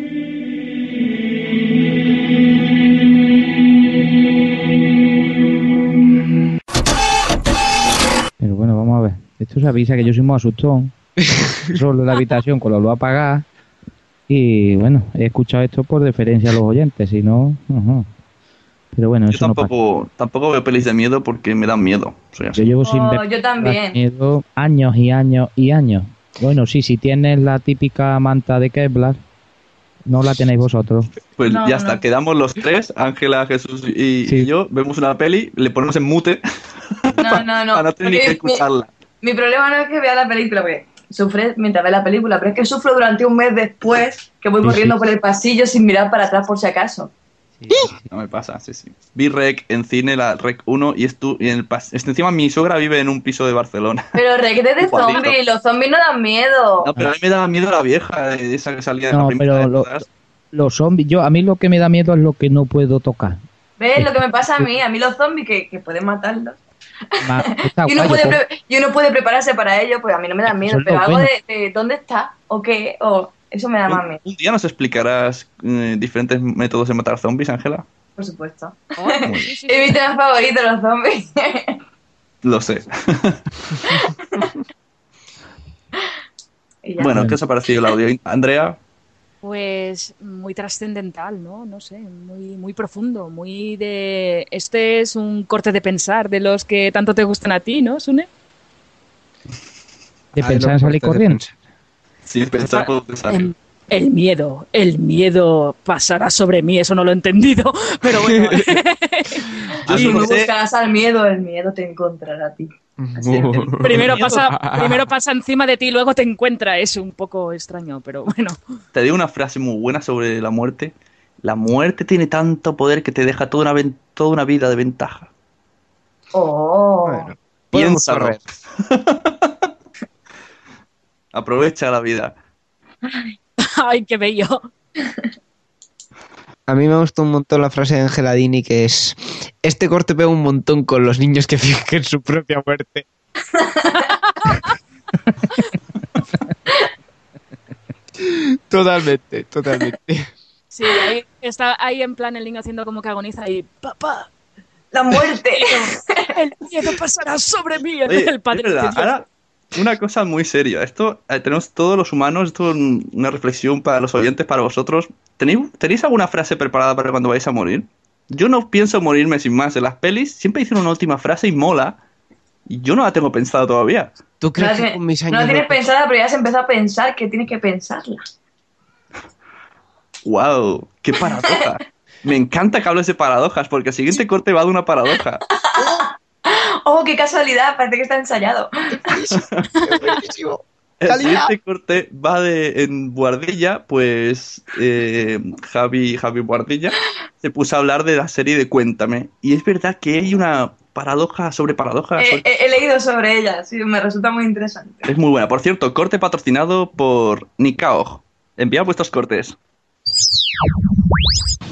Pero bueno, vamos a ver. Esto se avisa que yo soy muy asustón. Solo en la habitación con la luz apagada. Y bueno, he escuchado esto por deferencia a los oyentes, si no. Pero bueno, Yo eso no pasa. tampoco, tampoco veo pelis de miedo porque me dan miedo. Soy así. Yo llevo sin Oh, ver yo también. miedo años y años y años. Bueno, sí, si tienes la típica manta de Kevlar, no la tenéis vosotros. Pues No, ya no. está, quedamos los tres, Ángela, Jesús y, y yo, vemos una peli, le ponemos en mute No, no, no. para no tener ni que porque mi- problema no es que vea la película, porque sufre mientras ve la película, pero es que sufro durante un mes después que voy Sí, corriendo sí. por el pasillo sin mirar para atrás por si acaso. No me pasa, sí, sí. Vi Rec en cine, la Rec 1, y, estu y en el pas- este, encima mi suegra vive en un piso de Barcelona. Pero requete de Igualito. zombies, los zombies no dan miedo. No, pero a mí me daba miedo la vieja, eh, esa que salía de No, la primera pero de lo-. Los zombies, yo a mí lo que me da miedo es lo que no puedo tocar. ¿Ves lo que me pasa a mí? A mí los zombies que, que pueden matarlos. Ma- está Y uno, guay, puede y uno puede prepararse para ello, pues a mí no me da miedo, es pero algo bueno. de, de dónde está o qué, o eso me da más miedo, Un día nos explicarás eh, diferentes métodos de matar zombies, Ángela. por supuesto. Oh, sí, sí, Es mi tema favorito, los zombies. Lo sé. Bueno, ¿qué os ha parecido el audio? Andrea, Pues muy trascendental, ¿no? No sé, muy, muy profundo, muy de... Este es un corte de pensar de los que tanto te gustan a ti, ¿no, Sune? de Ay, pensar en salir de corriendo. Sin pensar puedo pensar. El, el miedo, el miedo pasará sobre mí, eso no lo he entendido, pero bueno. Si no buscas al miedo, el miedo te encontrará a ti. primero, pasa, primero pasa encima de ti, luego te encuentra, es un poco extraño, pero bueno. Te digo una frase muy buena sobre la muerte. La muerte tiene tanto poder que te deja toda una, ven- toda una vida de ventaja. Oh. Piénsalo. Aprovecha la vida. Ay, qué bello. A mí me gustó un montón la frase de Angeladini que es este corte pega un montón con los niños que fingen su propia muerte. totalmente, totalmente. Sí, ahí está ahí en plan el niño haciendo como que agoniza y papá, La muerte. el miedo pasará sobre mí. Oye, el padre verdad, ahora, una cosa muy seria. Esto, eh, tenemos todos los humanos, esto es un- una reflexión para los oyentes, para vosotros. ¿tenéis, ¿tenéis alguna frase preparada para cuando vais a morir? Yo no pienso morirme sin más. En las pelis siempre dicen una última frase y mola. Y yo no la tengo pensada todavía. ¿Tú No la, tiene- no la tienes pensada, pero ya has empezado a pensar que tienes que pensarla. ¡Wow! ¡Qué paradoja! Me encanta que hables de paradojas, porque el siguiente corte va de una paradoja. ¡Oh, qué casualidad! Parece que está ensayado. El Calidad. siguiente corte va de en Buardilla, pues eh, Javi, Javi Buardilla se puso a hablar de la serie de Cuéntame. Y es verdad que hay una paradoja sobre paradojas. He, he- he leído sobre ella, sí, me resulta muy interesante. Es muy buena. Por cierto, corte patrocinado por Nikaog. Enviad vuestros cortes.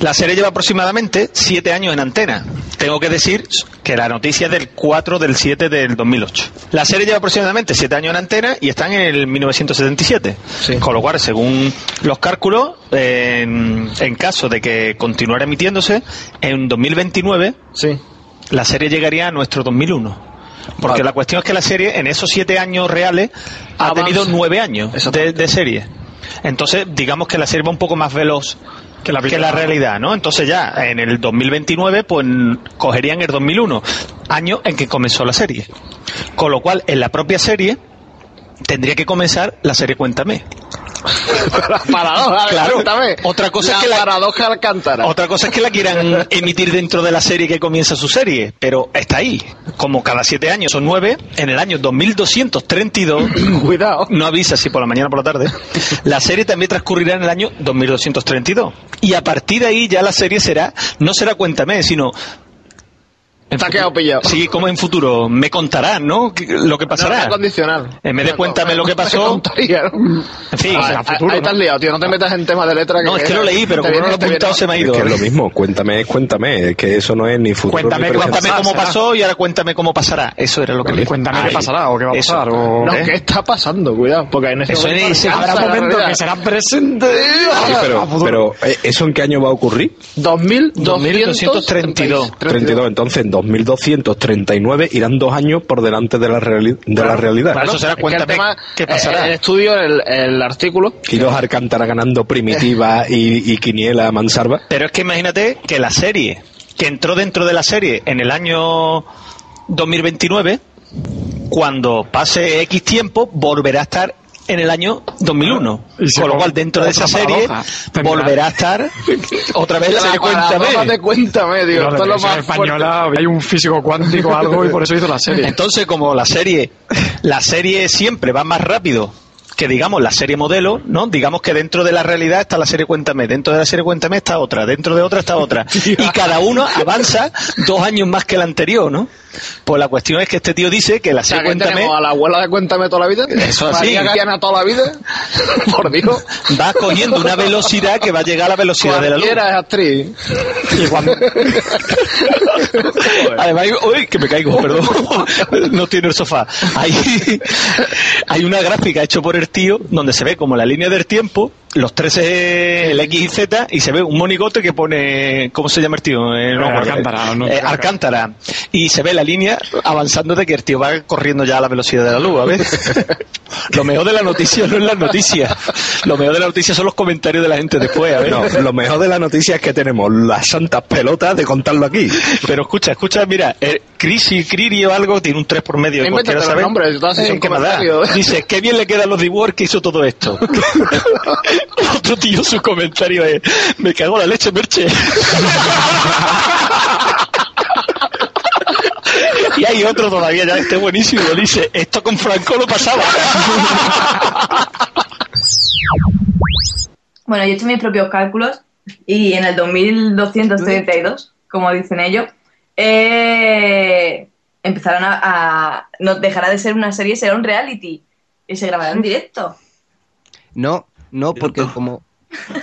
La serie lleva aproximadamente siete años en antena. Tengo que decir que la noticia es del 4 del 7 del 2008. La serie lleva aproximadamente siete años en antena y está en el 1977. Con lo cual, según los cálculos, en, en caso de que continuara emitiéndose, en 2029 la serie llegaría a nuestro 2001. Porque la cuestión es que la serie, en esos siete años reales, ha tenido nueve años de, de serie. Entonces, digamos que la serie va un poco más veloz que la, realidad, ¿no? Entonces ya en el 2029, pues cogerían el 2001, año en que comenzó la serie. Con lo cual, en la propia serie, tendría que comenzar la serie Cuéntame. Paradoja, Claro. cuéntame. Otra cosa la es que la- paradoja Alcántara. Otra cosa es que la quieran emitir dentro de la serie que comienza su serie, pero está ahí. Como cada siete años son nueve, en el año 2232, cuidado, no avisa si por la mañana o por la tarde, la serie también transcurrirá en el año 2232. Y a partir de ahí ya la serie será, no será Cuéntame, sino... Ha quedado pillado. Sí, como en futuro. Me contarán, ¿no? ¿Qué- Lo que No, pasará. es condicional. En vez de cuéntame lo que pasó. contaría, ¿no? En fin, Ah, ah, futuro, Ahí ¿no? te has liado, tío. No te metas en temas de letra. No, es que lo leí, pero como no lo he apuntado se me ha Es ido. que es ¿eh? lo mismo, cuéntame, es cuéntame, es que eso no es ni futuro Cuéntame, ni cuéntame cómo pasó y ahora cuéntame cómo pasará. Eso era lo que le Cuéntame Ahí. qué pasará o qué va a pasar, o- No, ¿eh? ¿qué está pasando? Cuidado, porque en ese Eso momento es- habrá la momento realidad. que será presente. Sí, pero, pero ¿eh, ¿eso en qué año va a ocurrir? 2232. 32, entonces en 2239 irán dos años por delante de la, reali- de la realidad. Es que el tema, eh, El estudio, el, el artículo. Y los Alcántara ganando primitiva y, y Quiniela Mansarva. Pero es que imagínate que la serie, que entró dentro de la serie en el año 2029, cuando pase X tiempo, volverá a estar en el año 2001. Y se Con lo cual, dentro de esa serie, volverá a estar otra vez la serie Cuéntame. de Cuéntame, tío. Esto es lo más española, fuerte. hay un físico cuántico algo y por eso hizo la serie. Entonces, como la serie, la serie siempre va más rápido que digamos la serie modelo, ¿no? Digamos que dentro de la realidad está la serie Cuéntame, dentro de la serie Cuéntame está otra, dentro de otra está otra. Y cada uno avanza dos años más que el anterior, ¿no? Pues la cuestión es que este tío dice que la serie Cuéntame a la abuela de Cuéntame toda la vida. Eso así. María toda la vida. Por Dios. va cogiendo una velocidad que va a llegar a la velocidad de la luz. Es actriz. Y cuando- Además, uy, que me caigo, perdón. No tiene el sofá. Hay, hay una gráfica hecha por el tío donde se ve como la línea del tiempo, los 13, el X y Z, y se ve un monigote que pone, ¿cómo se llama el tío? Eh, no, Eh, Alcántara, ¿no? eh, Alcántara. Y se ve la línea avanzando de que el tío va corriendo ya a la velocidad de la luz, a ver. Lo mejor de la noticia no es la noticia. Lo mejor de la noticia son los comentarios de la gente después, a ver. No, lo mejor de la noticia es que tenemos las santas pelotas de contarlo aquí. Pero escucha, escucha, mira, eh, Crisi, Criri o algo tiene un 3 por medio. Invéntate cualquiera los sabe. nombres, todas esas son ¿qué más da? comentarios. Dice, qué bien le quedan los dibujos que hizo todo esto. Otro tío, su comentario es, me cago en la leche, Merche. y hay otro todavía, ya este buenísimo, dice, esto con Franco lo pasaba. Bueno, yo he hecho mis propios cálculos y en el 2232, como dicen ellos, eh, empezarán a, a- No dejará de ser una serie, será un reality y se grabará en directo. No, no, porque como,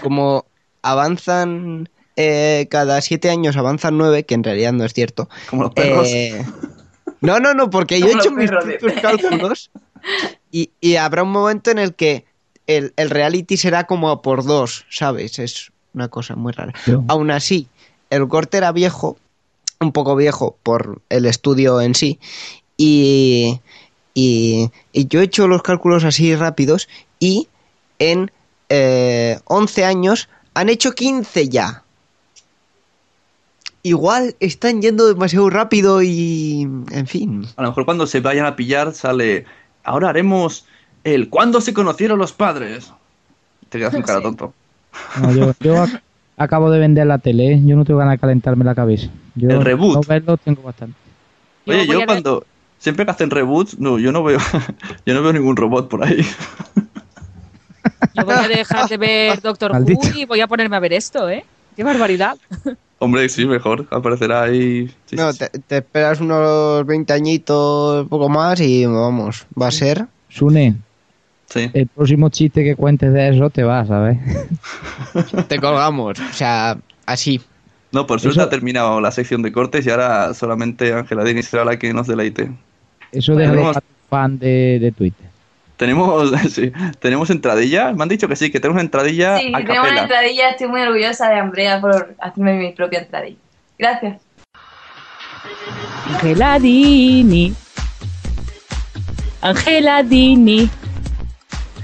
como avanzan eh, cada siete años avanzan nueve, que en realidad no es cierto. Como los perros. eh, no, no, no, porque yo he hecho mis cálculos y, y habrá un momento en el que el, el reality será como a por dos, ¿sabes? Es una cosa muy rara. Aún así, el corte era viejo, un poco viejo por el estudio en sí, y, y, y yo he hecho los cálculos así rápidos y en eh, 11 años Han hecho 15 ya. Igual están yendo demasiado rápido y... En fin. A lo mejor cuando se vayan a pillar sale. Ahora haremos el ¿Cuándo se conocieron los padres? Te quedas un cara tonto. No, yo, yo ac- acabo de vender la tele, ¿eh? yo no tengo ganas de calentarme la cabeza. Yo El reboot. no verlo tengo bastante. Oye, yo ver- cuando. Siempre que hacen reboots, no, yo no veo. yo no veo ningún robot por ahí. Yo voy a dejar de ver Doctor Maldito. Who y voy a ponerme a ver esto, ¿eh? ¡Qué barbaridad! Hombre, sí, mejor. Aparecerá ahí. sí, No, sí, te, te esperas unos 20 añitos, poco más y vamos, va a ser... Sune, Sí. el próximo chiste que cuentes de eso te vas, ¿sabes? Te colgamos, o sea, así. No, por suerte Eso- ha terminado la sección de cortes y ahora solamente Ángela Dini será la que nos deleite. Eso Bueno, déjalo tenemos- para tu fan de, de Twitter. Tenemos, sí, tenemos entradilla. Me han dicho que sí, que tenemos una entradilla Sí, a tenemos una entradilla. Estoy muy orgullosa de Andrea por hacerme mi propia entradilla. Gracias. Angela Dini. Angela Dini.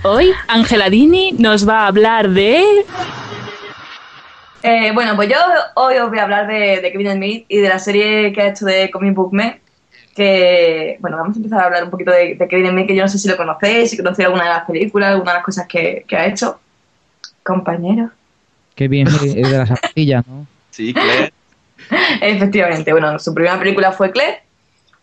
Hoy Angela Dini nos va a hablar de... Eh, bueno, pues yo hoy os voy a hablar de, de Kevin Smith y de la serie que ha hecho de Comic Book Man. Que, bueno, vamos a empezar a hablar un poquito de, de Kevin Smith, que yo no sé si lo conocéis, si conocéis alguna de las películas, alguna de las cosas que, que ha hecho. Compañero. Qué bien, es de las zapatillas, ¿no? Sí, Claire. Efectivamente, bueno, su primera película fue Claire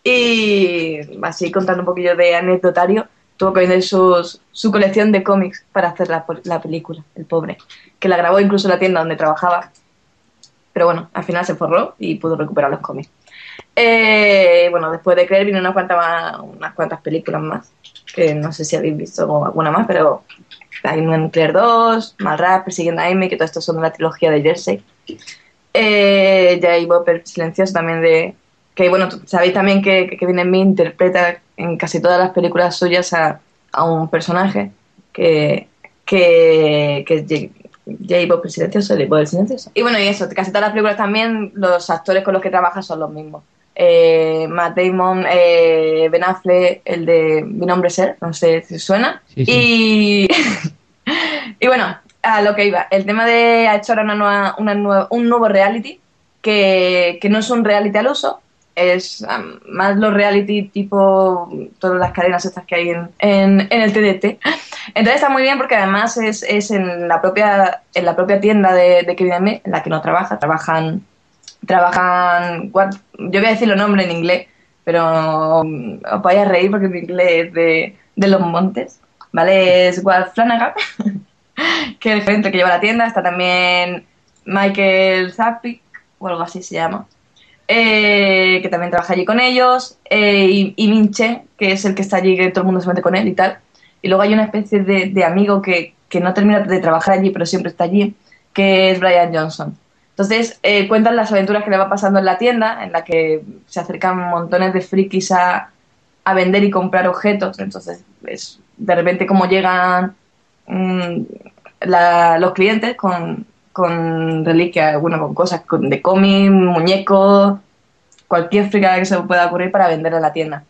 y así contando un poquillo de anecdotario, tuvo que vender sus- su colección de cómics para hacer la, la película, el pobre, que la grabó incluso en la tienda donde trabajaba. Pero bueno, al final se forró y pudo recuperar los cómics. Eh, bueno, después de Claire vino unas cuantas, más- unas cuantas películas más, que no sé si habéis visto alguna más, pero hay en Claire 2, Malrap, Persiguiendo a Amy, que todo esto son de la trilogía de Jersey. Eh, ya hay Silencioso también de... Que bueno, sabéis también que, que Kevin Smith interpreta en casi todas las películas suyas a, a un personaje que, que, que es J. J. Bopper Silencioso, Silencioso. Y bueno, y eso, casi todas las películas también, los actores con los que trabaja son los mismos. Eh, Matt Damon, eh, Ben Affleck, el de Mi nombre es Ser, no sé si suena. Sí, Y, y bueno, a lo que iba. El tema de ha hecho ahora una nueva, una nueva- un nuevo reality que, que no es un reality al uso, es am, más los reality tipo todas las cadenas estas que hay en, en, en el TDT. Entonces está muy bien porque además es, es en la propia en la propia tienda de, de Kevin en la que no trabaja, trabajan trabajan yo voy a decir los nombres en inglés, pero um, os vais a reír porque mi inglés es de, los montes, ¿vale? Es Walt Flanagan, que es el gerente que lleva la tienda, está también Michael Zappic, o algo así se llama, eh, que también trabaja allí con ellos, eh, y, y Minche, que es el que está allí, que todo el mundo se mete con él y tal. Y luego hay una especie de, de amigo que, que no termina de trabajar allí, pero siempre está allí, que es Brian Johnson. Entonces eh, cuentan las aventuras que le va pasando en la tienda, en la que se acercan montones de frikis a, a vender y comprar objetos. Entonces, es de repente como llegan mm, la- los clientes con, con reliquias, bueno, con cosas con- de cómic, muñecos, cualquier fricada que se pueda ocurrir para vender en la tienda.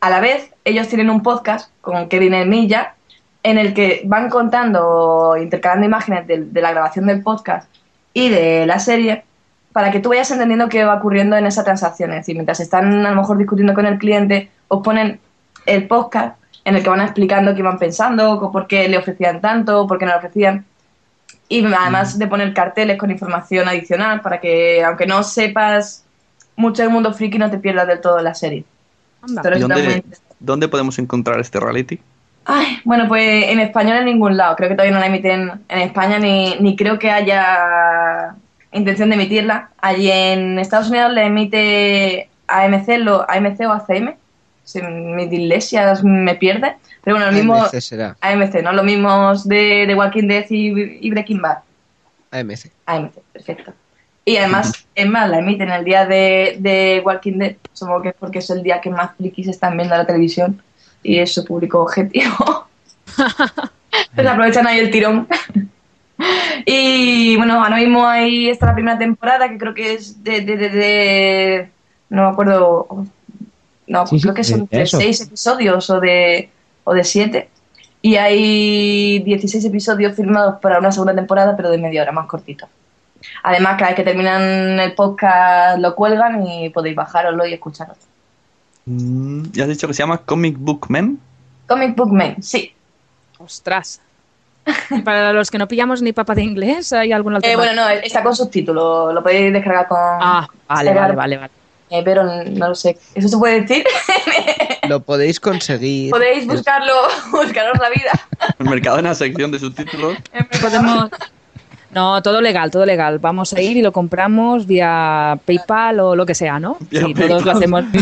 A la vez, ellos tienen un podcast con Kevin Hermilla en el que van contando, intercalando imágenes de, de la grabación del podcast y de la serie para que tú vayas entendiendo qué va ocurriendo en esa transacción. Es decir, mientras están a lo mejor discutiendo con el cliente, os ponen el podcast en el que van explicando qué iban pensando, por qué le ofrecían tanto, por qué no le ofrecían. Y además de poner carteles con información adicional para que, aunque no sepas mucho del mundo friki, no te pierdas del todo la serie. Pero ¿Y está muy dónde, dónde podemos encontrar este reality? Ay, bueno, pues en español en ningún lado. Creo que todavía no la emiten en España ni, ni creo que haya intención de emitirla. Allí en Estados Unidos la emite AMC, lo, AMC o ACM. Si mi dislexia me pierde. Pero bueno, lo mismo... AMC será. AMC, ¿no? Lo mismos de, de Walking Dead y, y Breaking Bad. AMC. AMC, perfecto. Y además, es más, la emiten el día de, de Walking Dead. Supongo que es porque es el día que más frikis están viendo la televisión y es su público objetivo. Entonces aprovechan ahí el tirón. y bueno, ahora mismo ahí está la primera temporada que creo que es de. de, de, de- no me acuerdo. No, Sí, sí, creo que son de seis episodios o de, o de siete. Y hay 16 episodios firmados para una segunda temporada, pero de media hora, más cortito. Además, cada vez que terminan el podcast lo cuelgan y podéis bajaroslo y escucharlo. Mm, ¿Ya has dicho que se llama Comic Book Men? Comic Book Men, sí. Ostras. Para los que no pillamos ni papa de inglés, ¿hay alguna Eh, bueno, no, está con subtítulos, lo podéis descargar con... Ah, vale, vale, vale. Eh, pero no lo sé. ¿Eso se puede decir? Lo podéis conseguir. Podéis buscarlo, buscaros la vida. El mercado en la sección de subtítulos. Podemos... No, todo legal, todo legal. Vamos a ir y lo compramos vía PayPal o lo que sea, ¿no? Vía Sí, todos lo hacemos.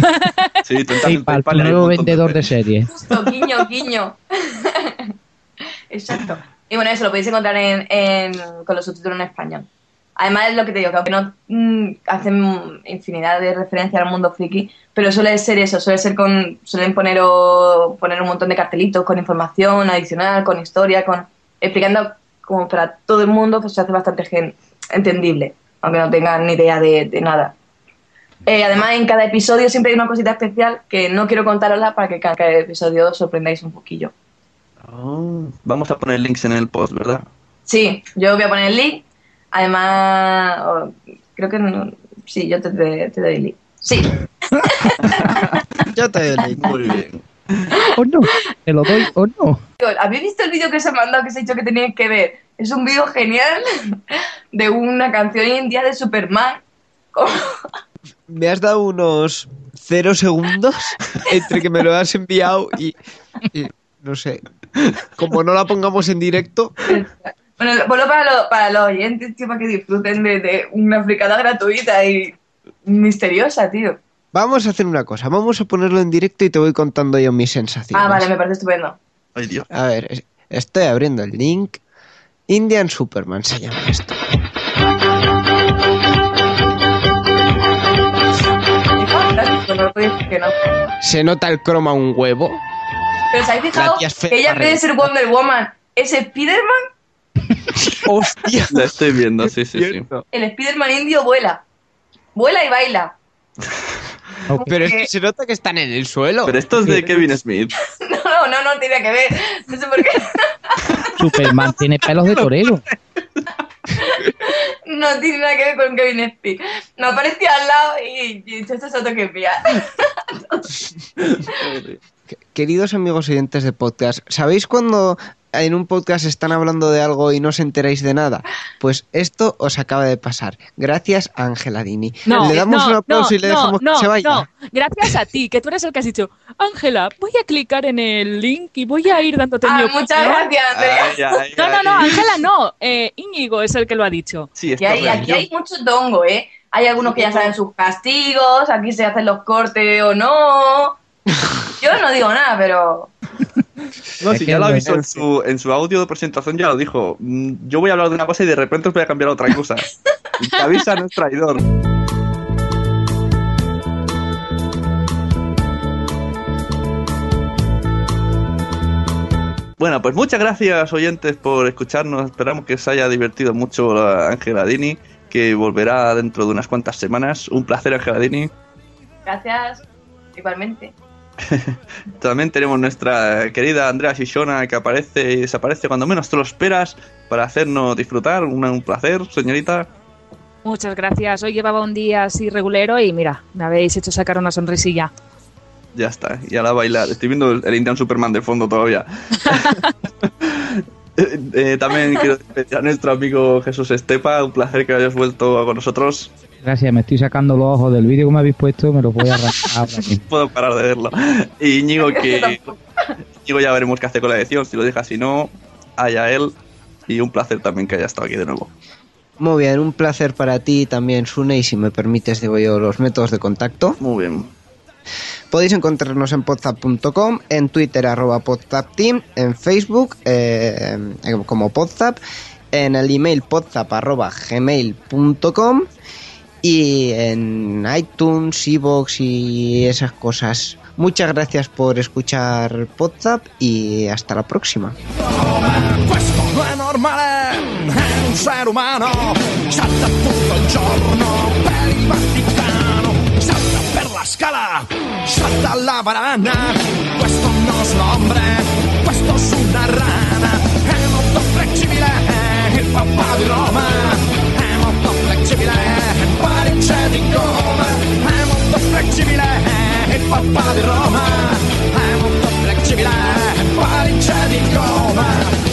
Sí, tú PayPal, PayPal y nuevo vendedor de series. Justo, guiño, guiño. Exacto. Y bueno, eso lo podéis encontrar en, en- con los subtítulos en español. Además es lo que te digo, que aunque no mm, hacen infinidad de referencias al mundo friki, pero suele ser eso, suele ser con, suelen poner, o- poner un montón de cartelitos con información adicional, con historia, con explicando como para todo el mundo, pues se hace bastante gen- entendible, aunque no tengan ni idea de, de nada. Eh, además, en cada episodio siempre hay una cosita especial que no quiero contarosla para que cada, cada episodio os sorprendáis un poquillo. Oh, vamos a poner links en el post, ¿verdad? Sí, yo voy a poner el link. Además, creo que no- sí, yo te, te, te doy el link. Sí, Yo te doy Muy bien. ¿O no? ¿Te lo doy o no? ¿habéis visto el vídeo que os he mandado que os he dicho que teníais que ver? Es un vídeo genial de una canción india de Superman. Me has dado unos cero segundos entre que me lo has enviado y, y no sé. Como no la pongamos en directo, Bueno, ponlo para, lo- para los oyentes, tío, para que disfruten de, de una fricada gratuita y misteriosa, tío. Vamos a hacer una cosa. Vamos a ponerlo en directo y te voy contando yo mis sensaciones. Ah, vale, me parece estupendo. Ay, Dios. A ver, es- estoy abriendo el link. Indian Superman se llama esto. Se nota el croma un huevo. Pero ¿os habéis fijado que ella en vez de ser Wonder Woman es Spider-Man? ¡Hostia! La estoy viendo, sí, sí, sí. El Spider-Man indio vuela. Vuela y baila. Pero es que se nota que están en el suelo. Pero esto es de Kevin Smith. No, no, no tiene que ver. No sé por qué. Superman tiene pelos de torero. No tiene nada que ver con Kevin Smith. Me apareció al lado y, y esto es otro que pilla. Queridos amigos oyentes de podcast, ¿sabéis cuando en un podcast están hablando de algo y no os enteráis de nada? Pues esto os acaba de pasar. Gracias a Ángela Dini. No, le damos no, un aplauso no, y le no, dejamos no, que se vaya. No, gracias a ti, que tú eres el que has dicho, Ángela, voy a clicar en el link y voy a ir dándote Ah, mi muchas opinión". gracias, Andrea. Ay, ay, No, no, no. Ángela no, eh, Íñigo es el que lo ha dicho. Sí, Que hay, aquí hay mucho tongo, ¿eh? Hay algunos que ya saben sus castigos, aquí se hacen los cortes o no. Yo no digo nada, pero... No, si ya lo avisó en su, en su audio de presentación, ya lo dijo. Mm, Yo voy a hablar de una cosa y de repente os voy a cambiar a otra cosa. Y te avisa, no es traidor. Bueno, pues muchas gracias oyentes por escucharnos. Esperamos que os haya divertido mucho la Ángela Dini, que volverá dentro de unas cuantas semanas. Un placer, Ángela Dini. Gracias, igualmente. También tenemos nuestra querida Andrea Shishona que aparece y desaparece cuando menos te lo esperas para hacernos disfrutar. Un, un placer, señorita. Muchas gracias. Hoy llevaba un día así regulero y mira, me habéis hecho sacar una sonrisilla. Ya está, y a la bailar. Estoy viendo el, el Indian Superman de fondo todavía. Eh, eh, también quiero despedir a nuestro amigo Jesús Estepa. Un placer que hayas vuelto con nosotros. Gracias, me estoy sacando los ojos del vídeo que me habéis puesto, me los voy a arrancar ahora mismo. No puedo parar de verlo. Y Íñigo, que. Íñigo ya veremos qué hace con la edición. Si lo deja, si no, haya él. Y un placer también que haya estado aquí de nuevo. Muy bien, un placer para ti también, Sune, y si me permites digo yo los métodos de contacto. Muy bien. Podéis encontrarnos en podzap.com, en Twitter arroba podzapteam, en Facebook eh, eh, como podzap, en el email podzap arroba gmail.com y en iTunes, Evox y esas cosas. Muchas gracias por escuchar Podzap y hasta la próxima. Salta la barana. Di gomma. È molto flessibile, il papà di Roma. È molto flessibile, il Parigi di gomma.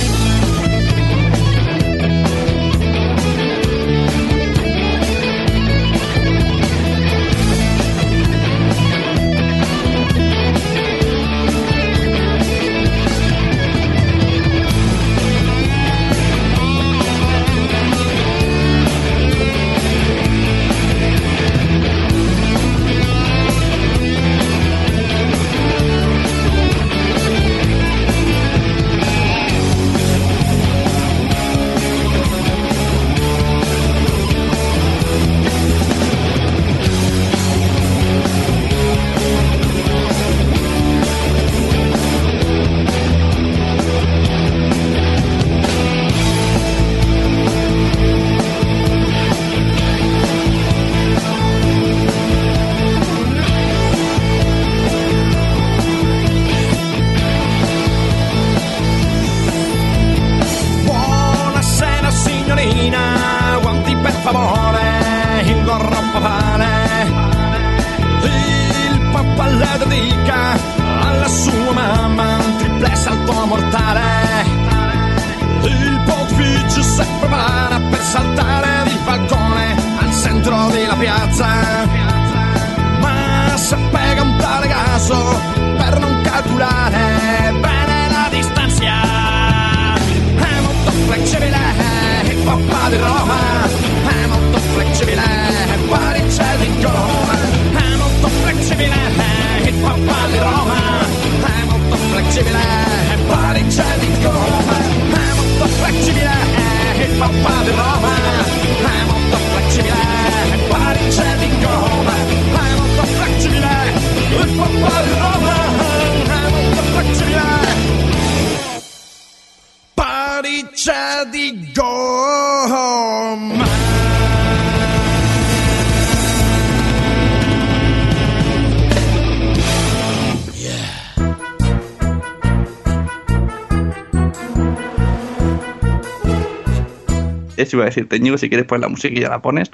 Eso iba a decirte, Ñigo, si quieres poner la música y ya la pones.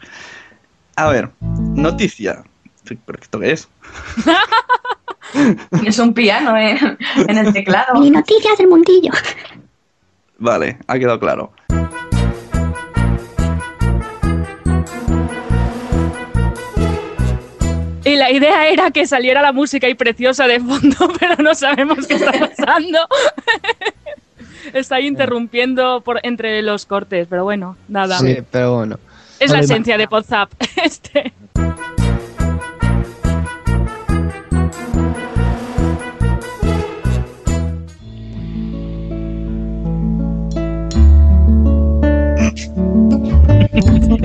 A ver, noticia. ¿Pero esto qué es? Es un piano en, en el teclado. Mini noticias del mundillo. Vale, ha quedado claro. Y la idea era que saliera la música y preciosa de fondo, pero no sabemos qué está pasando. Está ahí interrumpiendo por entre los cortes, pero bueno, nada. Sí, pero bueno. Es la esencia de WhatsApp. Este.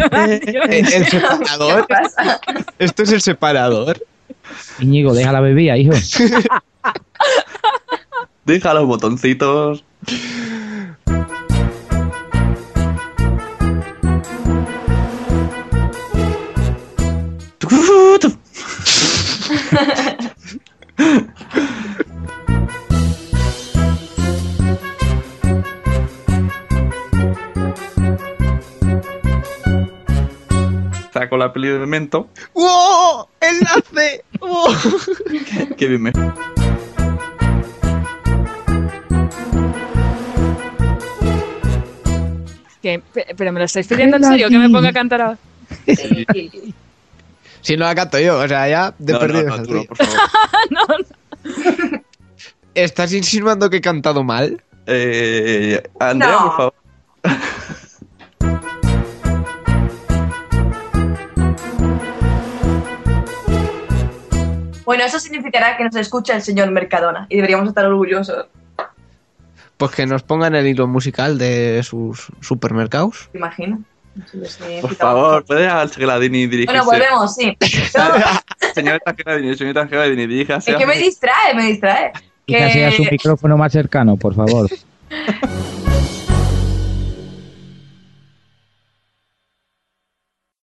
¿El, el separador? ¿Esto es el separador? Íñigo, deja la bebida, hijo. Deja los botoncitos. Saco la peli de Memento. ¡Wow! ¡Enlace! ¡Wow! Qué bien me... ¿Pero me lo estáis pidiendo en serio? ¿Que me ponga a cantar ahora? Si no la canto yo, o sea, ya de No, no, perdido. no, es tú no, así. por favor. no, no. ¿Estás insinuando que he cantado mal? Eh, Andrea, No. por favor. Bueno, eso significará que nos escucha el señor Mercadona y deberíamos estar orgullosos. Pues que nos pongan el hilo musical de sus supermercados. ¿Te imaginas? Por favor, ¿puede al Geladini dirigirse? Bueno, volvemos, sí. Señorita Geladini, señorita Geladini, diríjase. es que me distrae, me distrae. Fíjase a su Que micrófono más cercano, por favor.